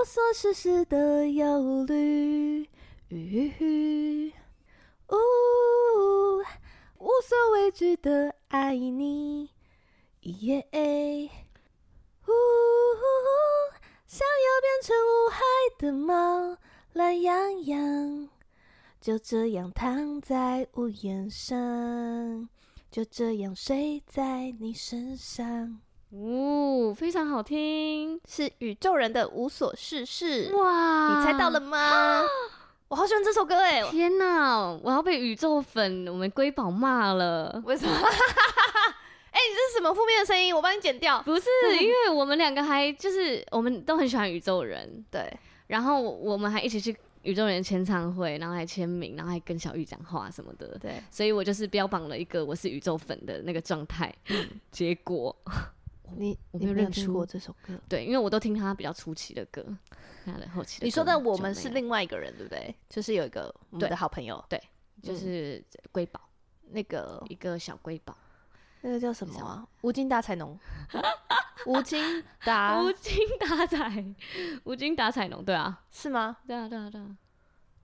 无所事事的忧虑，呜，无所畏惧的爱你，耶，呜，想要变成无害的猫，懒洋洋，就这样躺在屋檐上，就这样睡在你身上。哦，非常好听，是宇宙人的无所事事。哇，你猜到了吗？我好喜欢这首歌哎！天哪，我要被宇宙粉我们瑰宝骂了。为什么？哎、欸，你这是什么负面的声音？我帮你剪掉。不是，因为我们两个还就是我们都很喜欢宇宙人，对。然后我们还一起去宇宙人签唱会，然后还签名，然后还跟小玉讲话什么的。对。所以我就是标榜了一个我是宇宙粉的那个状态。结果。你我没有认识过这首歌，对，因为我都听他比较初期的歌，他的后期的。你说的我们是另外一个人，对不对？就是有一个我们的好朋友，对，就是瑰宝，那个一个小瑰宝，那个叫什么啊？无精打采农，无精打无精打采，无精打采农，对啊，是吗？对啊，对啊，对啊，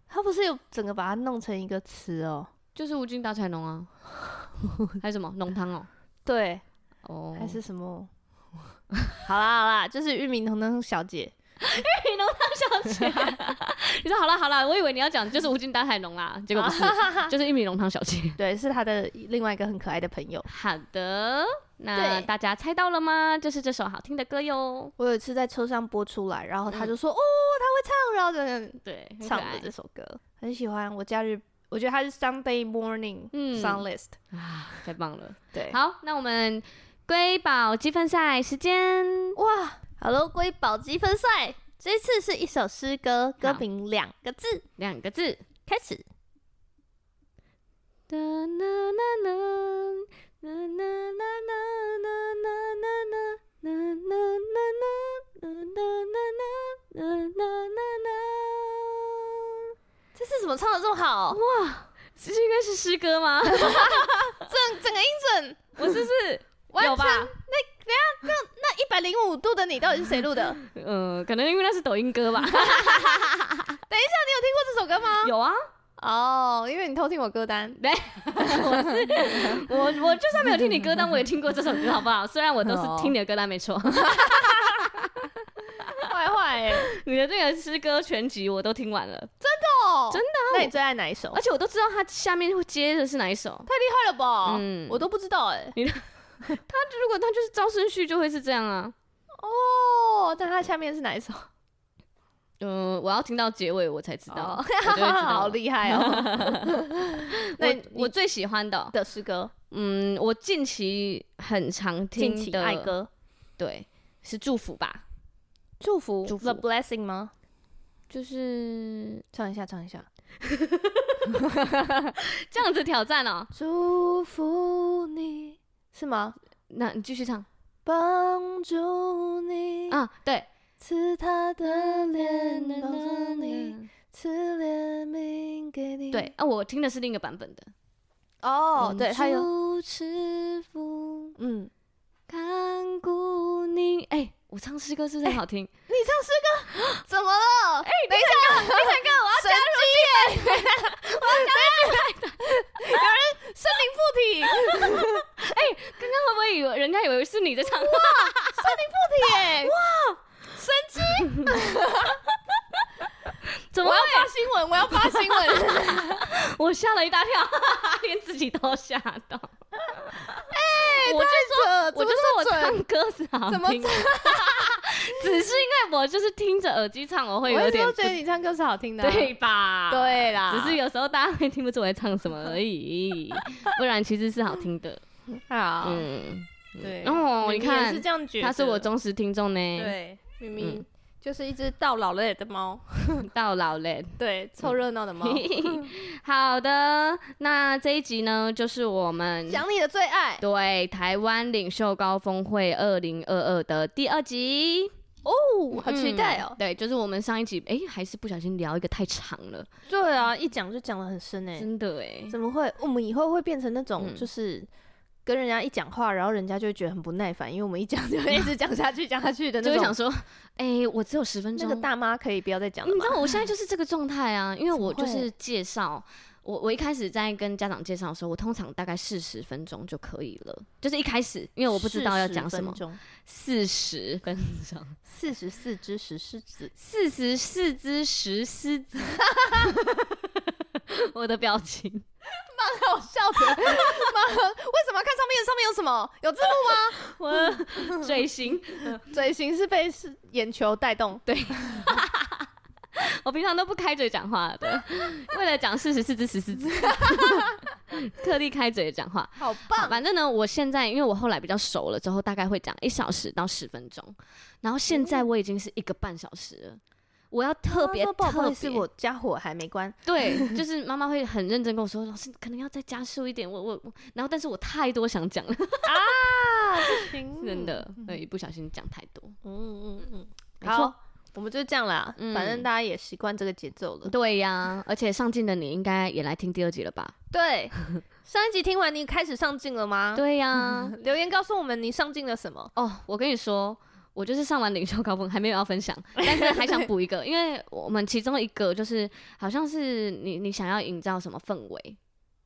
他不是有整个把它弄成一个词哦，就是无精打采农啊，还有什么浓汤哦？对，哦，还是什么？好啦好啦，就是玉米浓汤小姐，玉米浓汤小姐。你说好啦好啦，我以为你要讲就是无精打采农啦，结果不是，就是玉米浓汤小姐。对，是她的另外一个很可爱的朋友。好的，那大家猜到了吗？就是这首好听的歌哟。我有一次在车上播出来，然后他就说：“哦，他会唱，然后就对唱的这首歌，很喜欢。我假日，我觉得他是 Sunday Morning Song List 啊，太棒了。对，好，那我们。瑰宝积分赛时间哇！Hello，瑰宝积分赛，这次是一首诗歌，歌名两个字，两个字，开始。这次怎么唱的这么好？哇，这应该是诗歌吗？整整个音准，我有吧？那等下那那一百零五度的你到底是谁录的？嗯、呃，可能因为那是抖音歌吧。等一下，你有听过这首歌吗？有啊。哦，oh, 因为你偷听我歌单。对，我是我我就算没有听你歌单，我也听过这首歌，好不好？虽然我都是听你的歌单没错。坏坏，你的这个诗歌全集我都听完了，真的哦，真的。那你最爱哪一首？而且我都知道他下面会接的是哪一首，太厉害了吧？嗯，我都不知道哎。你的。他如果他就是招生序就会是这样啊，哦，但他下面是哪一首？嗯，我要听到结尾我才知道，好厉害哦。那我最喜欢的的诗歌，嗯，我近期很常听的爱歌，对，是祝福吧？祝福，The Blessing 吗？就是唱一下，唱一下，这样子挑战哦。祝福你。是吗？那你继续唱。帮助你啊，对，赐他的脸帮助你，赐怜悯给你。对啊，我听的是另一个版本的。哦，对，还有。嗯，看顾你，哎。我唱诗歌是不是很好听？你唱诗歌 怎么了？哎，等一下，等一下，我要加入耶！我要加入，有人生灵附体。哎，刚刚会不会以为人家以为是你在唱？哇，生灵附体耶！哇，神经！怎么？我要发新闻！我要发新闻！我吓了一大跳，连自己都吓到。哎，我就说，我就说我唱歌是好听，只是因为我就是听着耳机唱，我会有点觉得你唱歌是好听的，对吧？对啦，只是有时候大家会听不出我在唱什么而已，不然其实是好听的。好，嗯，对。哦，你看，他是我忠实听众呢。对，明明。就是一只到老了的猫，到老了，对，凑热闹的猫。好的，那这一集呢，就是我们讲你的最爱，对，台湾领袖高峰会二零二二的第二集哦，好期待哦。对，就是我们上一集，哎，还是不小心聊一个太长了。对啊，一讲就讲的很深哎，真的哎，怎么会？我们以后会变成那种就是跟人家一讲话，然后人家就会觉得很不耐烦，因为我们一讲就会一直讲下去，讲下去的那种。就会想说，哎、欸，我只有十分钟，那个大妈可以不要再讲了。你知道我现在 就是这个状态啊，因为我就是介绍，我我一开始在跟家长介绍的时候，我通常大概四十分钟就可以了，就是一开始，因为我不知道要讲什么。四十分钟，四十四只石狮子，四十四只石狮子，我的表情。蛮好笑的，蛮为什么看上面？上面有什么？有字幕吗？我嘴型，嘴型是被是眼球带动。对，我平常都不开嘴讲话的，为了讲四十四只石狮子，特地开嘴讲话，好棒好。反正呢，我现在因为我后来比较熟了，之后大概会讲一小时到十分钟，然后现在我已经是一个半小时了。我要特别特别，我家火还没关。对，就是妈妈会很认真跟我说，老师可能要再加速一点。我我我然后，但是我太多想讲了 啊，不行，真的，对，一不小心讲太多。嗯嗯嗯，好，我们就这样啦。反正大家也习惯这个节奏了。对呀，而且上进的你应该也来听第二集了吧？对，上一集听完你开始上进了吗？对呀，留言告诉我们你上进了什么。哦，我跟你说。我就是上完领袖高峰，还没有要分享，但是还想补一个，因为我们其中一个就是好像是你你想要营造什么氛围，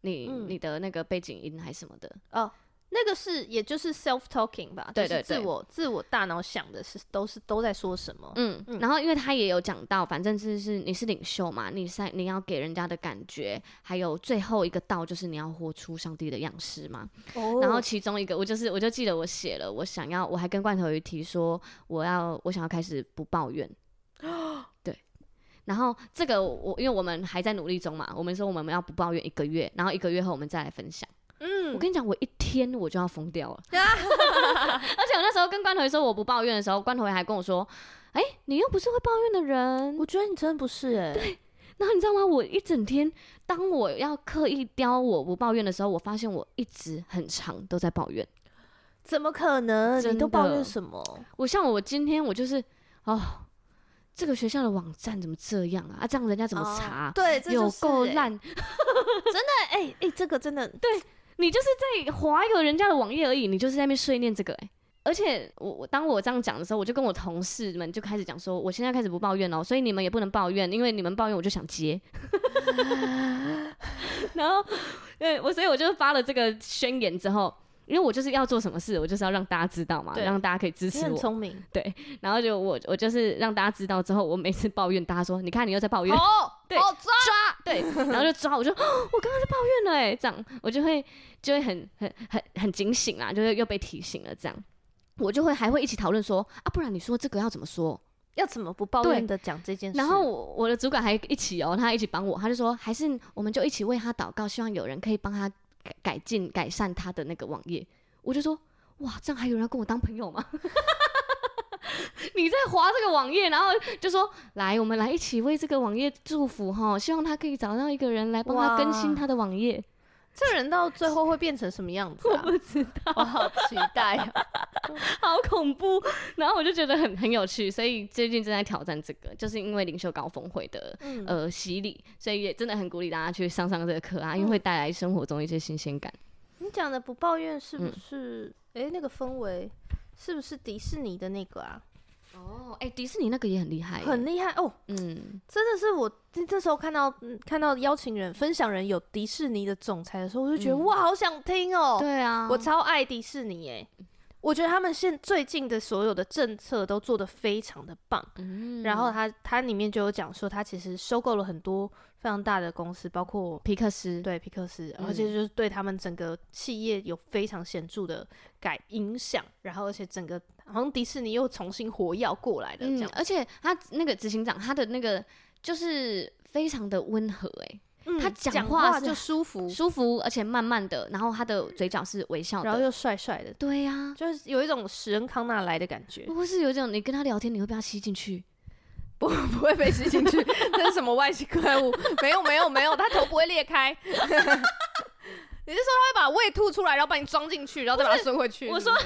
你、嗯、你的那个背景音还是什么的哦。那个是，也就是 self talking 吧，对对对，自我自我大脑想的是都是都在说什么，嗯，嗯，然后因为他也有讲到，反正就是你是领袖嘛，你在你要给人家的感觉，还有最后一个道就是你要活出上帝的样式嘛，哦，然后其中一个我就是我就记得我写了，我想要我还跟罐头鱼提说我要我想要开始不抱怨，对，然后这个我因为我们还在努力中嘛，我们说我们要不抱怨一个月，然后一个月后我们再来分享。嗯，我跟你讲，我一天我就要疯掉了。而且我那时候跟关头说我不抱怨的时候，关头还跟我说：“哎、欸，你又不是会抱怨的人。”我觉得你真的不是哎、欸。对。然后你知道吗？我一整天，当我要刻意雕我不抱怨的时候，我发现我一直很长都在抱怨。怎么可能？你都抱怨什么？我像我今天我就是哦，这个学校的网站怎么这样啊？啊，这样人家怎么查？哦、对，这就是、有够烂。真的哎哎、这个真的对。你就是在划一个人家的网页而已，你就是在那边碎念这个哎、欸，而且我我当我这样讲的时候，我就跟我同事们就开始讲说，我现在开始不抱怨哦，所以你们也不能抱怨，因为你们抱怨我就想接，然后对我所以我就发了这个宣言之后。因为我就是要做什么事，我就是要让大家知道嘛，让大家可以支持我。很聪明，对。然后就我我就是让大家知道之后，我每次抱怨，大家说，你看你又在抱怨。哦，对，哦、抓抓，对。然后就抓，我就、哦、我刚刚在抱怨了哎，这样我就会就会很很很很警醒啦，就是又被提醒了这样，我就会还会一起讨论说啊，不然你说这个要怎么说，要怎么不抱怨的讲这件事。然后我，我的主管还一起哦，他一起帮我，他就说还是我们就一起为他祷告，希望有人可以帮他改改进改善他的那个网页。我就说，哇，这样还有人要跟我当朋友吗？你在划这个网页，然后就说，来，我们来一起为这个网页祝福哈，希望他可以找到一个人来帮他更新他的网页。这个人到最后会变成什么样子啊？我不知道，我好期待啊，好恐怖。然后我就觉得很很有趣，所以最近正在挑战这个，就是因为领袖高峰会的、嗯、呃洗礼，所以也真的很鼓励大家去上上这个课啊，因为会带来生活中一些新鲜感。你讲的不抱怨是不是？哎、嗯欸，那个氛围是不是迪士尼的那个啊？哦，哎、欸，迪士尼那个也很厉害，很厉害哦。嗯，真的是我这时候看到看到邀请人分享人有迪士尼的总裁的时候，我就觉得、嗯、哇，好想听哦。对啊，我超爱迪士尼哎。我觉得他们现最近的所有的政策都做得非常的棒，嗯，然后他他里面就有讲说，他其实收购了很多非常大的公司，包括皮克斯，对皮克斯，而且就是对他们整个企业有非常显著的改影响，然后而且整个好像迪士尼又重新活跃过来的这样，嗯，而且他那个执行长他的那个就是非常的温和，欸，嗯，他讲话就舒服，舒服，而且慢慢的，然后他的嘴角是微笑的，然后又帅帅的。对呀，啊，就是有一种史恩康纳来的感觉。不是有一种你跟他聊天，你会被他吸进去？不，不会被吸进去。这是什么外星怪物？没有，没有，没有，他头不会裂开。你是说他会把胃吐出来，然后把你装进去，然后再把它收回去？我说，好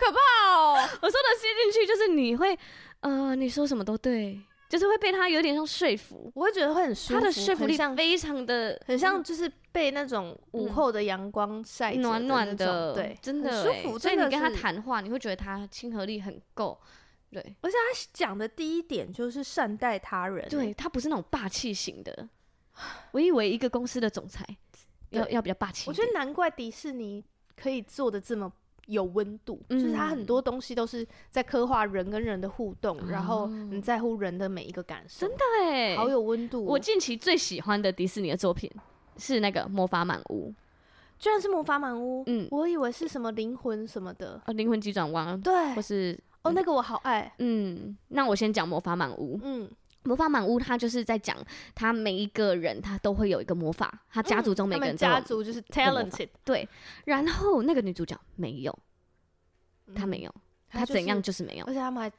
可怕哦！我说的吸进去就是你会，呃，你说什么都对。就是会被他有点像说服，我会觉得会很舒服，他的说服力非常的，很像就是被那种午后的阳光晒暖暖的，对，真的舒服。所以你跟他谈话，你会觉得他亲和力很够，对。而且他讲的第一点就是善待他人，对，他不是那种霸气型的。我以为一个公司的总裁要要比较霸气，我觉得难怪迪士尼可以做的这么。有温度，就是它很多东西都是在刻画人跟人的互动，嗯、然后你在乎人的每一个感受，真的哎，好有温度。我近期最喜欢的迪士尼的作品是那个《魔法满屋》，居然是《魔法满屋》。嗯，我以为是什么灵魂什么的，呃，灵魂急转弯，对，或是、嗯、哦，那个我好爱。嗯，那我先讲《魔法满屋》。嗯，《魔法满屋》他就是在讲他每一个人他都会有一个魔法，他家族中每个人家族就是 talented，对。然后那个女主角没有。她没有，她怎样就是没有，而且他们还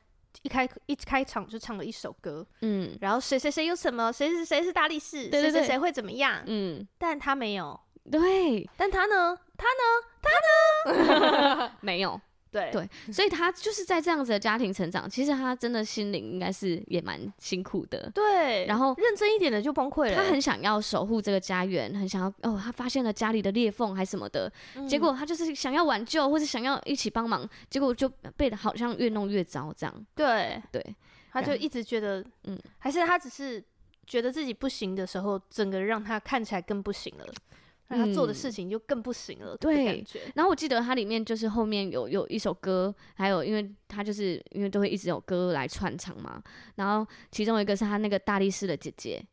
一开一开场就唱了一首歌，嗯，然后谁谁谁有什么，谁谁谁是大力士，谁谁谁会怎么样，嗯，但他没有，对，但他呢，他呢，他呢，没有。对对，所以他就是在这样子的家庭成长，其实他真的心灵应该是也蛮辛苦的。对，然后认真一点的就崩溃了。他很想要守护这个家园，很想要哦，他发现了家里的裂缝还什么的，嗯、结果他就是想要挽救或者想要一起帮忙，结果就被好像越弄越糟这样。对对，他就一直觉得，嗯，还是他只是觉得自己不行的时候，整个让他看起来更不行了。那他做的事情就更不行了，对。然后我记得它里面就是后面有有一首歌，还有因为他就是因为都会一直有歌来串场嘛。然后其中一个是他那个大力士的姐姐，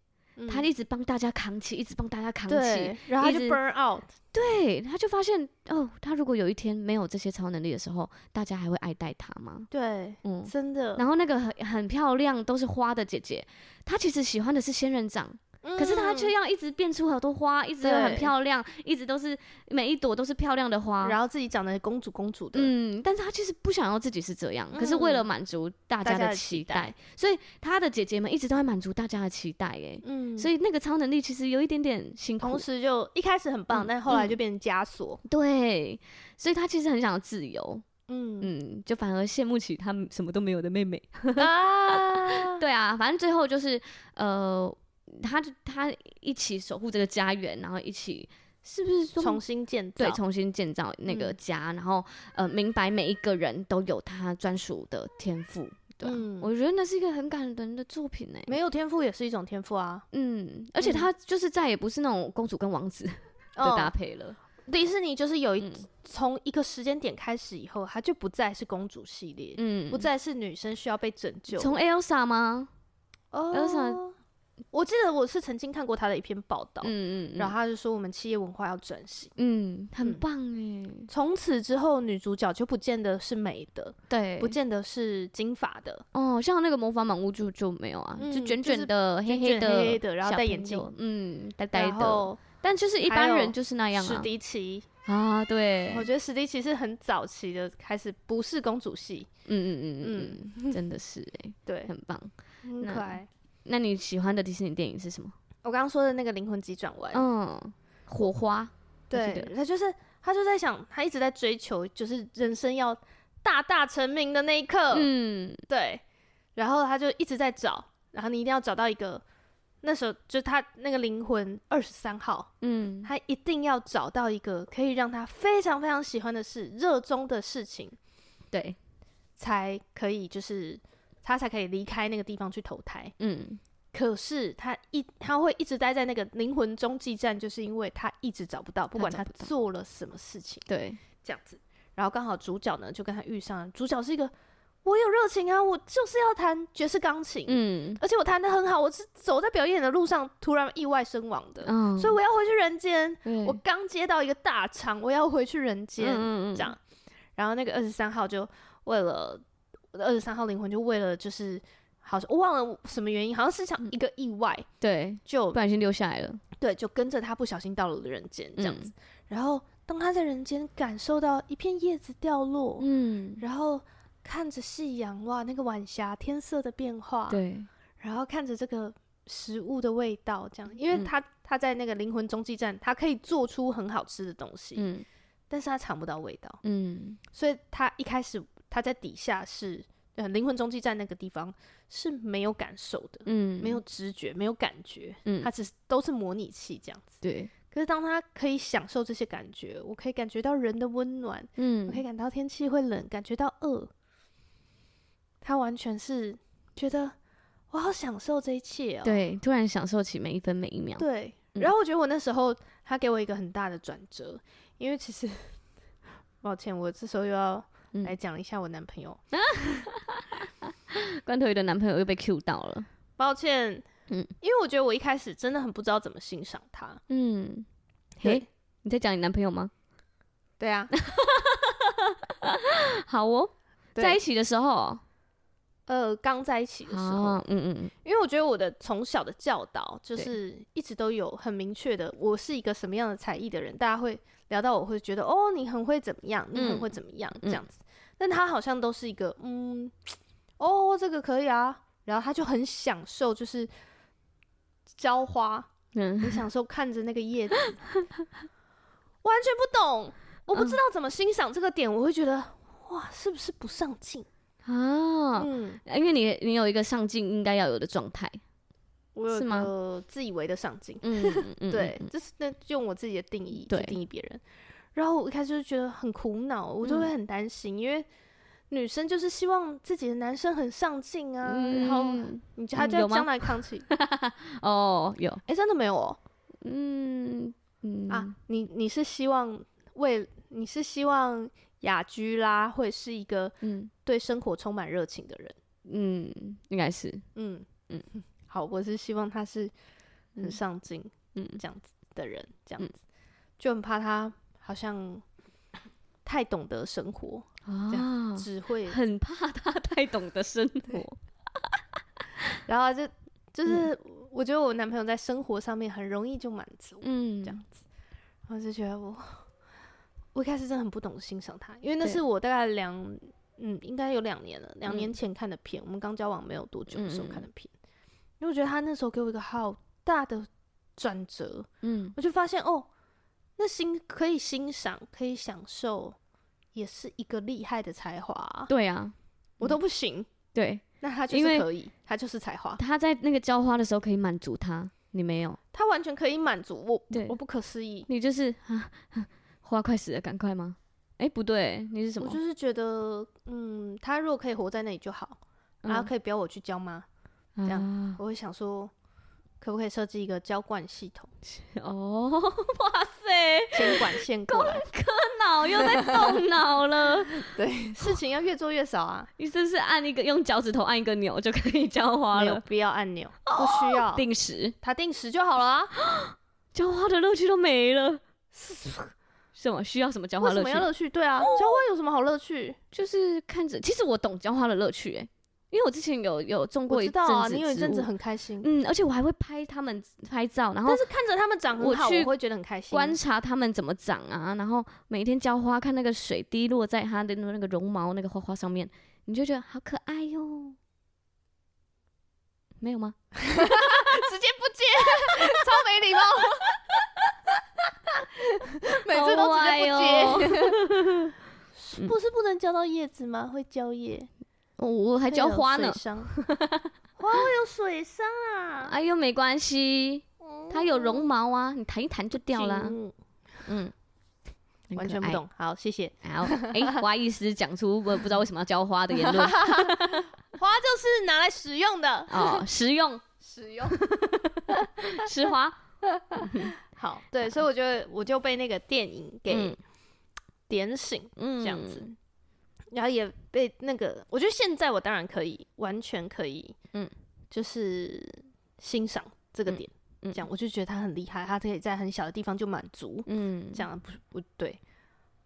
他一直帮大家扛起，一直帮大家扛起，然后他就 burn out。对，他就发现哦，他如果有一天没有这些超能力的时候，大家还会爱戴他吗？对，嗯，真的。然后那个很很漂亮都是花的姐姐，她其实喜欢的是仙人掌。可是她却要一直变出好多花，一直都很漂亮，一直都是每一朵都是漂亮的花，然后自己长得公主公主的。嗯，但是她其实不想要自己是这样，可是为了满足大家的期待，所以她的姐姐们一直都在满足大家的期待。哎，嗯，所以那个超能力其实有一点点辛苦，同时就一开始很棒，但后来就变成枷锁。对，所以她其实很想要自由。嗯嗯，就反而羡慕起他什么都没有的妹妹。啊，对啊，反正最后就是呃。他就他一起守护这个家园，然后一起是不是说重新建造？对，重新建造那个家，嗯、然后呃，明白每一个人都有他专属的天赋。对，嗯、我觉得那是一个很感人的作品呢。没有天赋也是一种天赋啊。嗯，而且他就是再也不是那种公主跟王子 的搭配了。哦、迪士尼就是有一从、嗯、一个时间点开始以后，他就不再是公主系列，嗯，不再是女生需要被拯救。从 Elsa 吗？哦，Elsa。我记得我是曾经看过他的一篇报道，嗯嗯，然后他就说我们企业文化要转型，嗯，很棒哎。从此之后，女主角就不见得是美的，对，不见得是金发的，哦，像那个魔法满屋就就没有啊，就卷卷的、黑黑的、黑黑的，然后戴眼镜，嗯，呆呆的，但就是一般人就是那样啊。史迪奇啊，对，我觉得史迪奇是很早期的开始不是公主戏，嗯嗯嗯嗯，真的是哎，对，很棒，很可爱。那你喜欢的迪士尼电影是什么？我刚刚说的那个灵魂急转弯，嗯，火花，对，他就是他就在想，他一直在追求，就是人生要大大成名的那一刻，嗯，对，然后他就一直在找，然后你一定要找到一个，那时候就他那个灵魂二十三号，嗯，他一定要找到一个可以让他非常非常喜欢的事、热衷的事情，对，才可以就是。他才可以离开那个地方去投胎。嗯，可是他一他会一直待在那个灵魂中继站，就是因为他一直找不到，不管他做了什么事情。对，这样子。然后刚好主角呢就跟他遇上了，主角是一个我有热情啊，我就是要弹爵士钢琴。嗯，而且我弹的很好，我是走在表演的路上突然意外身亡的。嗯，所以我要回去人间。我刚接到一个大场，我要回去人间。嗯嗯，这样。然后那个二十三号就为了。我的二十三号灵魂就为了就是，好像我忘了什么原因，好像是想一个意外，嗯、对，就不小心留下来了，对，就跟着他不小心到了人间这样子。嗯、然后当他在人间感受到一片叶子掉落，嗯，然后看着夕阳，哇，那个晚霞天色的变化，对，然后看着这个食物的味道，这样，因为他、嗯、他在那个灵魂中继站，他可以做出很好吃的东西，嗯，但是他尝不到味道，嗯，所以他一开始。他在底下是灵魂中继站那个地方是没有感受的，嗯，没有知觉，没有感觉，嗯，他只是都是模拟器这样子。对。可是当他可以享受这些感觉，我可以感觉到人的温暖，嗯，我可以感到天气会冷，感觉到饿。他完全是觉得我好享受这一切哦，对，突然享受起每一分每一秒。对，嗯，然后我觉得我那时候他给我一个很大的转折，因为其实 抱歉，我这时候又要来讲一下我男朋友。嗯、关头鱼的男朋友又被 Q 到了，抱歉。嗯，因为我觉得我一开始真的很不知道怎么欣赏他。嗯，嘿，你在讲你男朋友吗？对啊。好哦，在一起的时候，呃，刚在一起的时候，嗯嗯嗯，因为我觉得我的从小的教导就是一直都有很明确的，我是一个什么样的才艺的人，大家会聊到我会觉得哦，你很会怎么样，你很会怎么样、嗯、这样子，但他好像都是一个嗯，哦，这个可以啊，然后他就很享受，就是。浇花，嗯，很享受看着那个叶子，完全不懂，我不知道怎么欣赏这个点，嗯，我会觉得哇，是不是不上进？啊？嗯，因为你你有一个上进应该要有的状态，我有个自以为的上进，嗯，对，这，就是那用我自己的定义去定义别人，然后我一开始就觉得很苦恼，我就会很担心，嗯，因为。女生就是希望自己的男生很上进啊、嗯，然后你他就要将来扛起。哦，有，哎、欸，真的没有哦。嗯嗯啊，你你是希望为你是希望雅居啦会是一个嗯对生活充满热情的人？嗯，应该是。嗯嗯，好，我是希望他是很上进嗯这样子的人，这样子、嗯、就很怕他好像太懂得生活。啊，只会很怕他太懂得生活，然后就就是我觉得我男朋友在生活上面很容易就满足，嗯，这样子，然后就觉得我我一开始真的很不懂欣赏他，因为那是我大概两嗯应该有两年了，两年前看的片，嗯、我们刚交往没有多久的时候看的片，嗯、因为我觉得他那时候给我一个好大的转折，嗯，我就发现哦，那欣可以欣赏，可以享受。也是一个厉害的才华、啊，对啊，我都不行，嗯、对，那他就是可以，他就是才华。他在那个浇花的时候可以满足他，你没有，他完全可以满足我，对，我不可思议。你就是啊，花快死了，赶快吗？哎、欸，不对，你是什么？我就是觉得，嗯，他如果可以活在那里就好，嗯、然后可以不要我去浇吗？这样、啊，我会想说。可不可以设计一个浇灌系统？哦，哇塞！监管线过来，工科脑又在动脑了。对，事情要越做越少啊！你是不是按一个用脚趾头按一个钮就可以浇花了？没有必要按钮，不需要定时，它定时就好了啊！浇花的乐趣都没了，什么需要什么浇花乐趣？为什么要乐趣？对啊，浇花有什么好乐趣？就是看着，其实我懂浇花的乐趣，哎。因为我之前有有种过一阵子，我知道啊，你有一阵子很开心，嗯，而且我还会拍他们拍照，然后但是看着他们长很好，我会觉得很开心。观察他们怎么长啊，然后每天浇花，看那个水滴落在它的那个绒毛那个花花上面，你就觉得好可爱哟。没有吗？直接不接，超没礼貌，每次都直接不接。不是不能浇到叶子吗？会浇叶。哦、我还浇花呢，花会有水伤啊！哎呦，没关系，它有绒毛啊，你弹一弹就掉了。嗯，完全不懂。好，谢谢。好，哎、欸，花艺师讲出我不知道为什么要浇花的言论。花就是拿来使用的哦，实用，实用，吃花。好，对，所以我觉得我就被那个电影给点醒，嗯，这样子。然后也被那个，我觉得现在我当然可以，完全可以，嗯，就是欣赏这个点，嗯，这样我就觉得他很厉害，他可以在很小的地方就满足，嗯，这样不不对，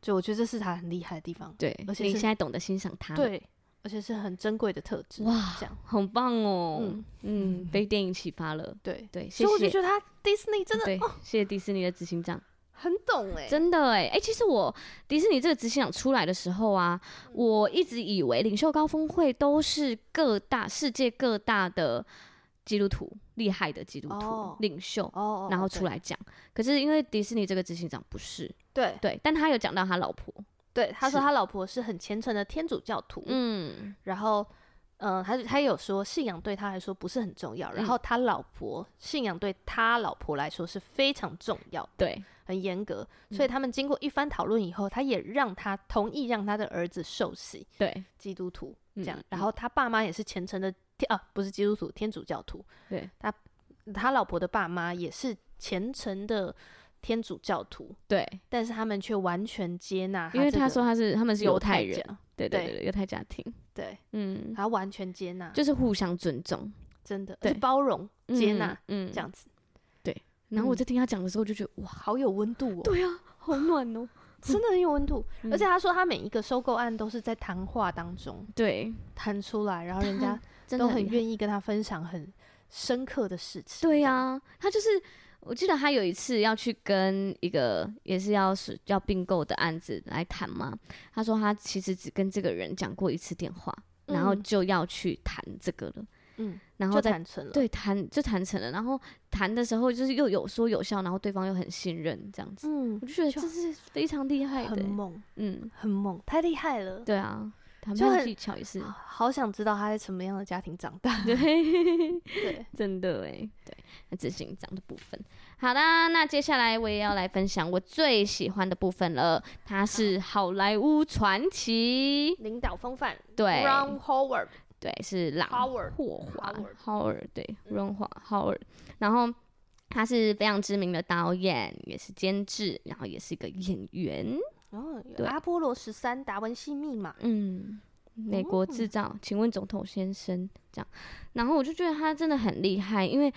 就我觉得这是他很厉害的地方，对，而且你现在懂得欣赏他，对，而且是很珍贵的特质，哇，这样很棒哦，嗯嗯，被电影启发了，对对，所以我就觉得他迪士尼真的，对，谢谢迪士尼的执行长。很懂哎、欸，真的哎、欸、哎、欸，其实我迪士尼这个执行长出来的时候啊，嗯、我一直以为领袖高峰会都是各大世界各大的基督徒厉害的基督徒、哦、领袖，哦、然后出来讲。可是因为迪士尼这个执行长不是，对。对，但他有讲到他老婆，对，他说他老婆是很虔诚的天主教徒，嗯，然后，呃，他他有说信仰对他来说不是很重要，嗯、然后他老婆信仰对他老婆来说是非常重要，对，很严格，所以他们经过一番讨论以后，他也让他同意让他的儿子受洗，对，基督徒这样，嗯、然后他爸妈也是虔诚的天啊，不是基督徒，天主教徒，对，他他老婆的爸妈也是虔诚的。天主教徒对，但是他们却完全接纳，因为他说他是他们是犹太人，对对对，犹太家庭，对，嗯，他完全接纳，就是互相尊重，真的，对，包容接纳，嗯，这样子，对。然后我在听他讲的时候，就觉得哇，好有温度哦，对啊，好暖哦，真的很有温度。而且他说他每一个收购案都是在谈话当中对谈出来，然后人家都很愿意跟他分享很深刻的事情。对啊，他就是。我记得他有一次要去跟一个也是要是要并购的案子来谈嘛，他说他其实只跟这个人讲过一次电话，嗯、然后就要去谈这个了，嗯，然后谈成了，对，谈就谈成了，然后谈的时候就是又有说有笑，然后对方又很信任这样子，嗯，我就觉得这是非常厉害的，很猛，嗯，很猛，太厉害了，对啊。谈判技巧也是，好想知道他在什么样的家庭长大。对，对，真的哎，对，那执行长的部分。好啦，那接下来我也要来分享我最喜欢的部分了，它是好莱坞传奇，领导风范。对，Ron Howard，对，是朗霍华，Howard，对，Ron 华 Howard。然后他是非常知名的导演，也是监制，然后也是一个演员。哦，对，阿波罗十三、达文西密码，嗯，美国制造，哦、请问总统先生这样，然后我就觉得他真的很厉害，因为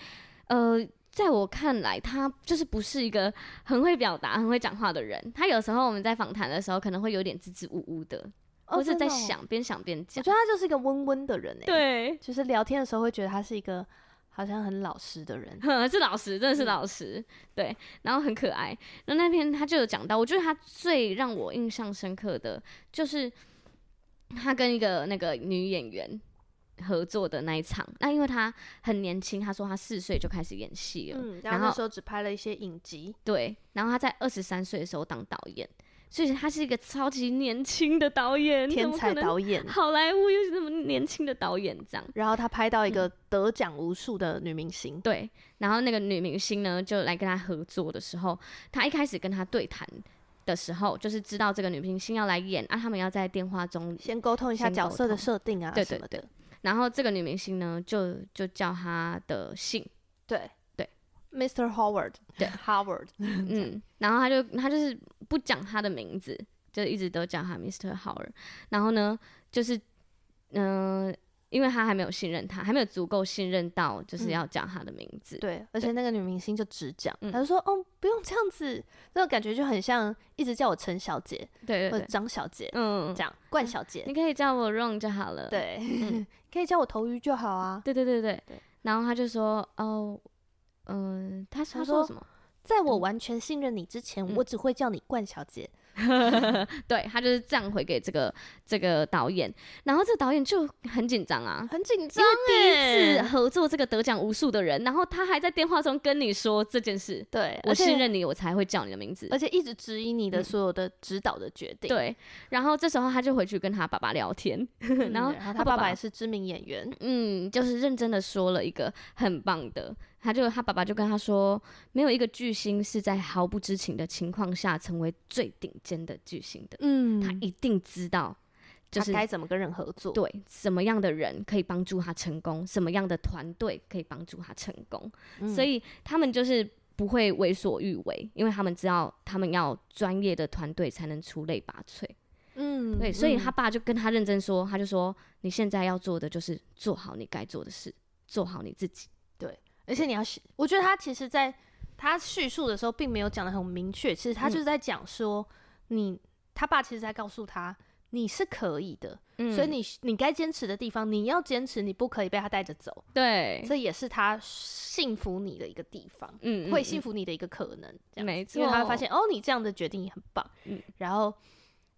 呃，在我看来，他就是不是一个很会表达、很会讲话的人。他有时候我们在访谈的时候，可能会有点支支吾吾的，哦、或者在想边、哦、想边讲。我觉得他就是一个温温的人，对，就是聊天的时候会觉得他是一个。好像很老实的人，是老实，真的是老实，嗯、对，然后很可爱。那那篇他就有讲到，我觉得他最让我印象深刻的，就是他跟一个那个女演员合作的那一场。那因为他很年轻，他说他四岁就开始演戏了，嗯，然后那时候只拍了一些影集，对，然后他在二十三岁的时候当导演。所以他是一个超级年轻的导演，天才导演，好莱坞又是那么年轻的导演，这样。然后他拍到一个得奖无数的女明星，嗯，对。然后那个女明星呢，就来跟他合作的时候，他一开始跟他对谈的时候，就是知道这个女明星要来演啊，他们要在电话中先沟通一下角色的设定啊，对对对。然后这个女明星呢，就就叫他的姓，对。Mr. Howard，对，Howard，嗯，然后他就他就是不讲他的名字，就一直都叫他 Mr. Howard。然后呢，就是嗯、呃，因为他还没有信任他，还没有足够信任到，就是要讲他的名字。嗯、对，而且那个女明星就只讲，对他就说：“嗯、哦，不用这样子。”那种感觉就很像一直叫我陈小姐，对，对，对，或者张小姐，嗯，这样冠小姐，你可以叫我 Ron 就好了。对，嗯、可以叫我头鱼就好啊。对对对对对。然后他就说：“哦。”嗯，他他说什么？在我完全信任你之前，我只会叫你冠小姐。对，他就是这样回给这个这个导演，然后这个导演就很紧张啊，很紧张，因为第一次合作这个得奖无数的人，然后他还在电话中跟你说这件事。对，我信任你，我才会叫你的名字，而且一直质疑你的所有的指导的决定。对，然后这时候他就回去跟他爸爸聊天，然后他爸爸也是知名演员，嗯，就是认真的说了一个很棒的。他就他爸爸就跟他说，没有一个巨星是在毫不知情的情况下成为最顶尖的巨星的。嗯，他一定知道，就是该怎么跟人合作，对，什么样的人可以帮助他成功，什么样的团队可以帮助他成功。嗯，所以他们就是不会为所欲为，因为他们知道他们要专业的团队才能出类拔萃。嗯，对，所以他爸就跟他认真说，他就说，你现在要做的就是做好你该做的事，做好你自己。而且你要，我觉得他其实在他叙述的时候，并没有讲的很明确。其实他就是在讲说，你他爸其实在告诉他，你是可以的。嗯，所以你你该坚持的地方，你要坚持，你不可以被他带着走。对，这也是他幸福你的一个地方。嗯，会幸福你的一个可能。没错，因为他会发现哦，你这样的决定也很棒。嗯，然后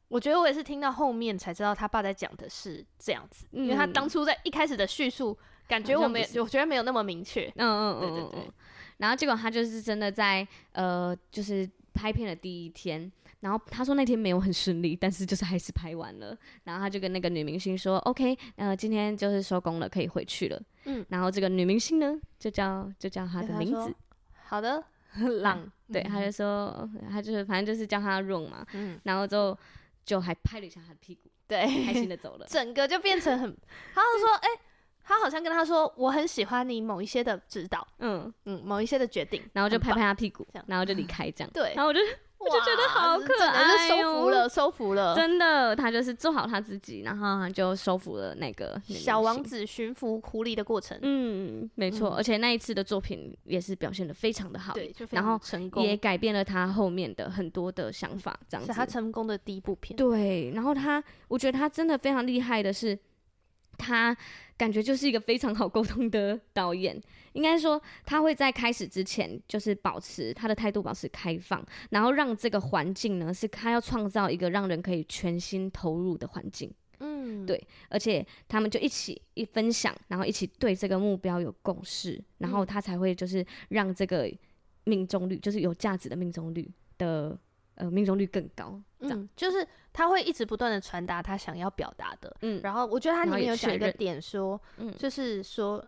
我觉得我也是听到后面才知道，他爸在讲的是这样子，因为他当初在一开始的叙述。感觉我没，我觉得没有那么明确。嗯嗯嗯，对对对。然后结果他就是真的在呃，就是拍片的第一天，然后他说那天没有很顺利，但是就是还是拍完了。然后他就跟那个女明星说：“OK，呃，今天就是收工了，可以回去了。”嗯，然后这个女明星呢，就叫就叫他的名字，好的，浪，对，他就说他就是反正就是叫他 Ron 嘛，嗯，然后就就还拍了一下他的屁股，对，开心的走了，整个就变成很，他就说，哎、欸。他好像跟他说：“我很喜欢你某一些的指导，嗯嗯，某一些的决定。”然后就拍拍他屁股，然后就离开这样。对，然后我就 我就觉得好可爱，收服了，收服了，真的，他就是做好他自己，然后就收服了那个小王子驯服狐狸的过程。嗯，没错，而且那一次的作品也是表现的非常的好，对，就然后成功也改变了他后面的很多的想法，这样子。是他成功的第一部片。对，然后他，我觉得他真的非常厉害的是。他感觉就是一个非常好沟通的导演，应该说他会在开始之前就是保持他的态度，保持开放，然后让这个环境呢，是他要创造一个让人可以全心投入的环境。嗯，对，而且他们就一起一分享，然后一起对这个目标有共识，然后他才会就是让这个命中率，就是有价值的命中率的。呃，命中率更高，这样、嗯、就是他会一直不断的传达他想要表达的，嗯，然后我觉得他里面有讲一个点说，嗯，就是说，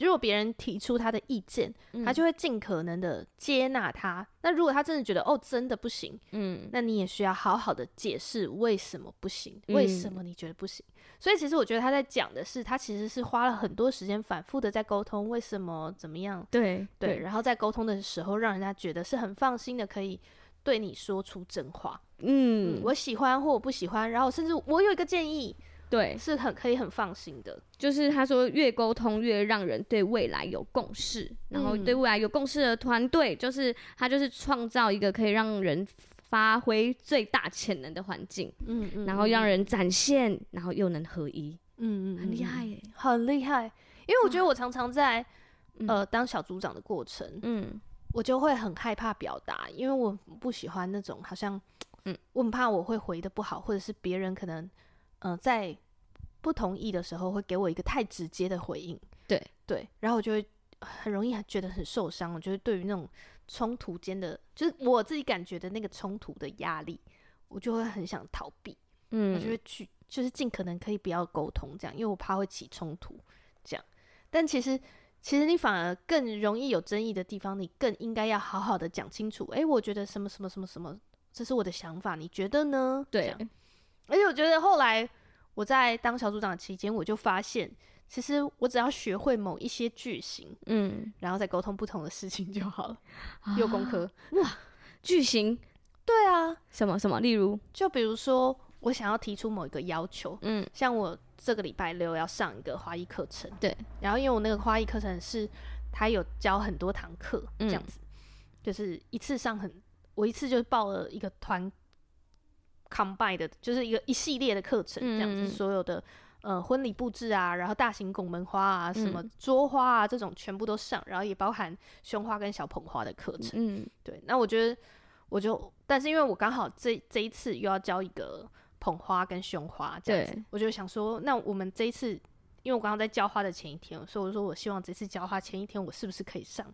如果别人提出他的意见，嗯、他就会尽可能的接纳他。那如果他真的觉得哦，真的不行，嗯，那你也需要好好的解释为什么不行，为什么你觉得不行。嗯、所以其实我觉得他在讲的是，他其实是花了很多时间反复的在沟通，为什么怎么样，对对，然后在沟通的时候，让人家觉得是很放心的，可以。对你说出真话，嗯，嗯，我喜欢或我不喜欢，然后甚至我有一个建议，对，是很可以很放心的。就是他说越沟通越让人对未来有共识，嗯、然后对未来有共识的团队，就是他就是创造一个可以让人发挥最大潜能的环境，嗯嗯，然后让人展现，然后又能合一，嗯嗯，很厉害耶，很厉害。因为我觉得我常常在、嗯、呃当小组长的过程，嗯。我就会很害怕表达，因为我不喜欢那种好像，嗯，我很怕我会回的不好，或者是别人可能，嗯、呃，在不同意的时候会给我一个太直接的回应，对对，然后我就会很容易觉得很受伤。我觉得对于那种冲突间的，就是我自己感觉的那个冲突的压力，我就会很想逃避，嗯，我就会去，就是尽可能可以不要沟通这样，因为我怕会起冲突这样，但其实。其实你反而更容易有争议的地方，你更应该要好好的讲清楚。诶，我觉得什么什么什么什么，这是我的想法，你觉得呢？对。而且我觉得后来我在当小组长期间，我就发现，其实我只要学会某一些句型，嗯，然后再沟通不同的事情就好了。有功课哇，句型？对啊，什么什么？例如，就比如说我想要提出某一个要求，嗯，像我。这个礼拜六要上一个花艺课程，对。然后因为我那个花艺课程是，他有教很多堂课，这样子，嗯、就是一次上很，我一次就报了一个团，combine 的，就是一个一系列的课程，这样子，嗯、所有的呃婚礼布置啊，然后大型拱门花啊，什么桌花啊，这种全部都上，然后也包含胸花跟小捧花的课程，嗯，对。那我觉得，我就，但是因为我刚好这这一次又要教一个。捧花跟胸花这样子，我就想说，那我们这一次，因为我刚刚在浇花的前一天，所以我说我希望这次浇花前一天，我是不是可以上，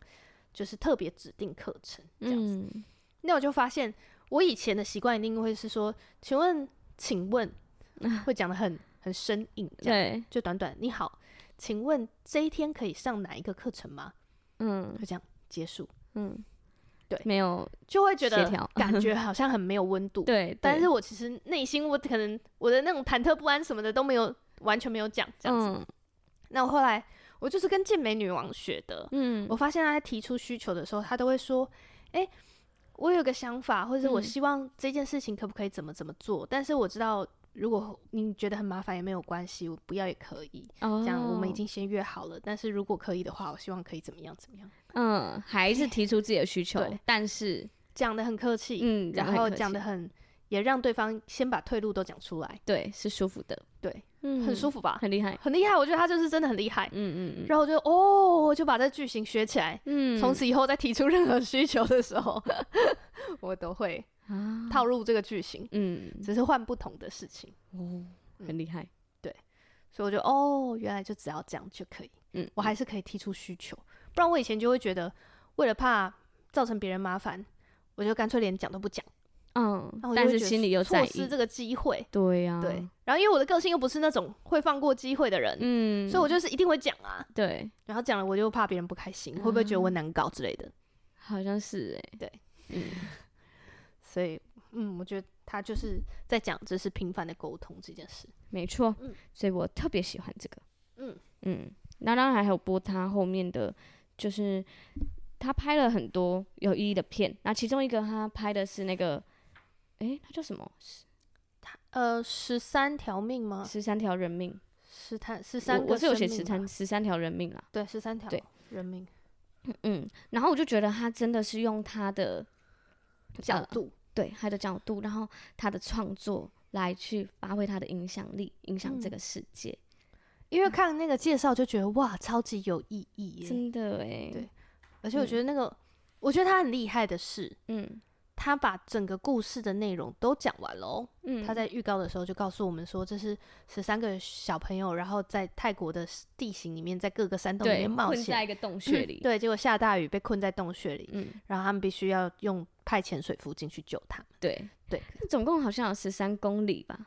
就是特别指定课程这样子。嗯、那我就发现，我以前的习惯一定会是说，请问，请问，会讲的很很生硬，对，就短短你好，请问这一天可以上哪一个课程吗？嗯，就这样结束，嗯。对，没有就会觉得感觉好像很没有温度。对，但是我其实内心我可能我的那种忐忑不安什么的都没有，完全没有讲这样子。嗯、那我后来我就是跟健美女王学的，嗯，我发现她在提出需求的时候，她都会说，哎、欸，我有个想法，或者我希望这件事情可不可以怎么怎么做，嗯、但是我知道。如果你觉得很麻烦也没有关系，我不要也可以。Oh. 这样我们已经先约好了。但是如果可以的话，我希望可以怎么样怎么样。嗯，还是提出自己的需求，但是讲的很客气，嗯，然后讲的很，也让对方先把退路都讲出来，对，是舒服的，对，嗯，很舒服吧，很厉害，很厉害。我觉得他就是真的很厉害，嗯嗯嗯。然后我就哦，我就把这句型学起来，嗯，从此以后再提出任何需求的时候，我都会。啊，套入这个剧情，嗯，只是换不同的事情，哦，很厉害，嗯，对，所以我就哦，原来就只要这样就可以，嗯，我还是可以提出需求，不然我以前就会觉得，为了怕造成别人麻烦，我就干脆连讲都不讲。嗯，但是心里又错失这个机会。对呀、啊，对。然后因为我的个性又不是那种会放过机会的人，嗯，所以我就是一定会讲啊。对。然后讲了，我就怕别人不开心，嗯、会不会觉得我难搞之类的？好像是哎、欸，对，嗯。所以，嗯，我觉得他就是在讲这是频繁的沟通这件事，没错。嗯，所以我特别喜欢这个。嗯嗯。那当然还有播他后面的，就是他拍了很多有意义的片。那其中一个他拍的是那个。哎，他叫什么？他呃，十三条命吗？十三条人命，十三十三个，我是有写十三十三条人命啦。对，十三条人命。嗯，然后我就觉得他真的是用他的角度，呃、对他的角度，然后他的创作来去发挥他的影响力，影响这个世界。嗯、因为看那个介绍就觉得哇，超级有意义，真的哎。对，而且我觉得那个，嗯、我觉得他很厉害的是，嗯。他把整个故事的内容都讲完了哦。嗯，他在预告的时候就告诉我们说，这是十三个小朋友，然后在泰国的地形里面，在各个山洞里面冒险，困在一个洞穴里。对，结果下大雨，被困在洞穴里。嗯，然后他们必须要用派潜水服进去救他。对对，总共好像有十三公里吧？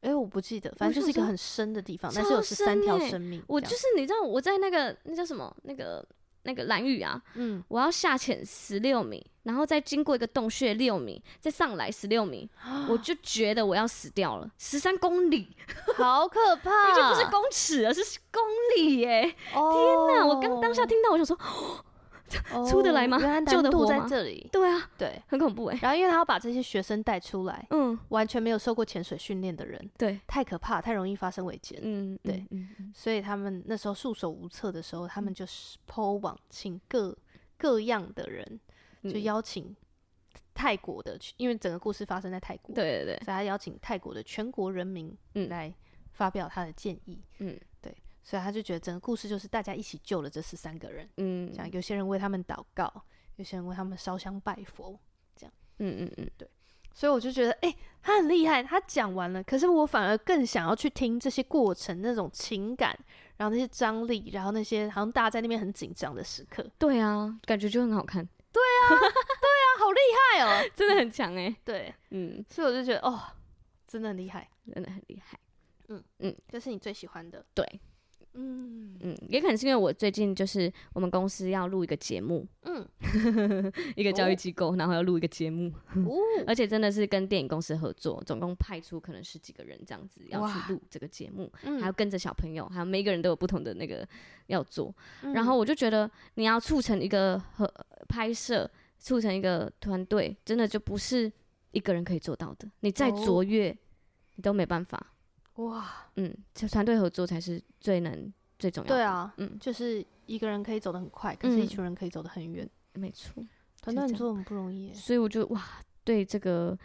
哎，我不记得，反正就是一个很深的地方，但是有十三条生命。我就是你知道我在那个那叫什么那个。那个蓝雨啊，嗯，我要下潜十六米，然后再经过一个洞穴六米，再上来十六米，我就觉得我要死掉了。十三公里，好可怕！已经不是公尺了，是公里耶！哦、天哪，我刚当下听到，我想说。出得来吗？救得活？在这里，对啊，对，很恐怖哎。然后因为他要把这些学生带出来，嗯，完全没有受过潜水训练的人，对，太可怕，太容易发生危险，嗯，对，所以他们那时候束手无策的时候，他们就是 PO 网，请各各样的人，就邀请泰国的，因为整个故事发生在泰国，对对对，所以他邀请泰国的全国人民来发表他的建议，嗯。所以他就觉得整个故事就是大家一起救了这十三个人，嗯，像有些人为他们祷告，有些人为他们烧香拜佛，这样，嗯嗯嗯，对。所以我就觉得，哎、欸，他很厉害，他讲完了，可是我反而更想要去听这些过程那种情感，然后那些张力，然后那些好像大家在那边很紧张的时刻。对啊，感觉就很好看。对啊，对啊，好厉害哦，真的很强哎。对，嗯，所以我就觉得，哦，真的很厉害，真的很厉害。嗯嗯，这是你最喜欢的，对。嗯。嗯，也可能是因为我最近就是我们公司要录一个节目，嗯，一个教育机构，然后要录一个节目，哦、而且真的是跟电影公司合作，总共派出可能十几个人这样子要去录这个节目，还要跟着小朋友，还有每一个人都有不同的那个要做，嗯、然后我就觉得你要促成一个和拍摄，促成一个团队，真的就不是一个人可以做到的，你再卓越，哦、你都没办法。哇，嗯，就团队合作才是最能最重要的。对啊，嗯，就是一个人可以走得很快，可是一群人可以走得很远。没错，团队合作很不容易。所以我就哇，对这个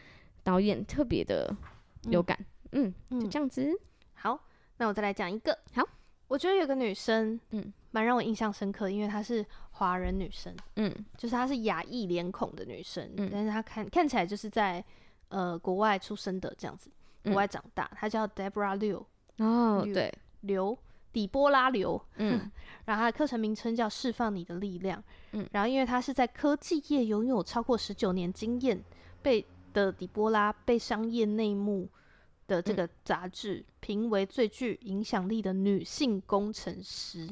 导演特别的有感。嗯，就这样子。好，那我再来讲一个。好，我觉得有个女生，嗯，蛮让我印象深刻，因为她是华人女生，嗯，就是她是亚裔脸孔的女生，嗯但是她看看起来就是在呃国外出生的这样子。国外长大，她叫 Deborah Liu 哦，对，刘底波拉刘，嗯，然后她的课程名称叫释放你的力量，嗯，然后因为她是在科技业拥有超过十九年经验，被的底波拉被商业内幕的这个杂志评为最具影响力的女性工程师，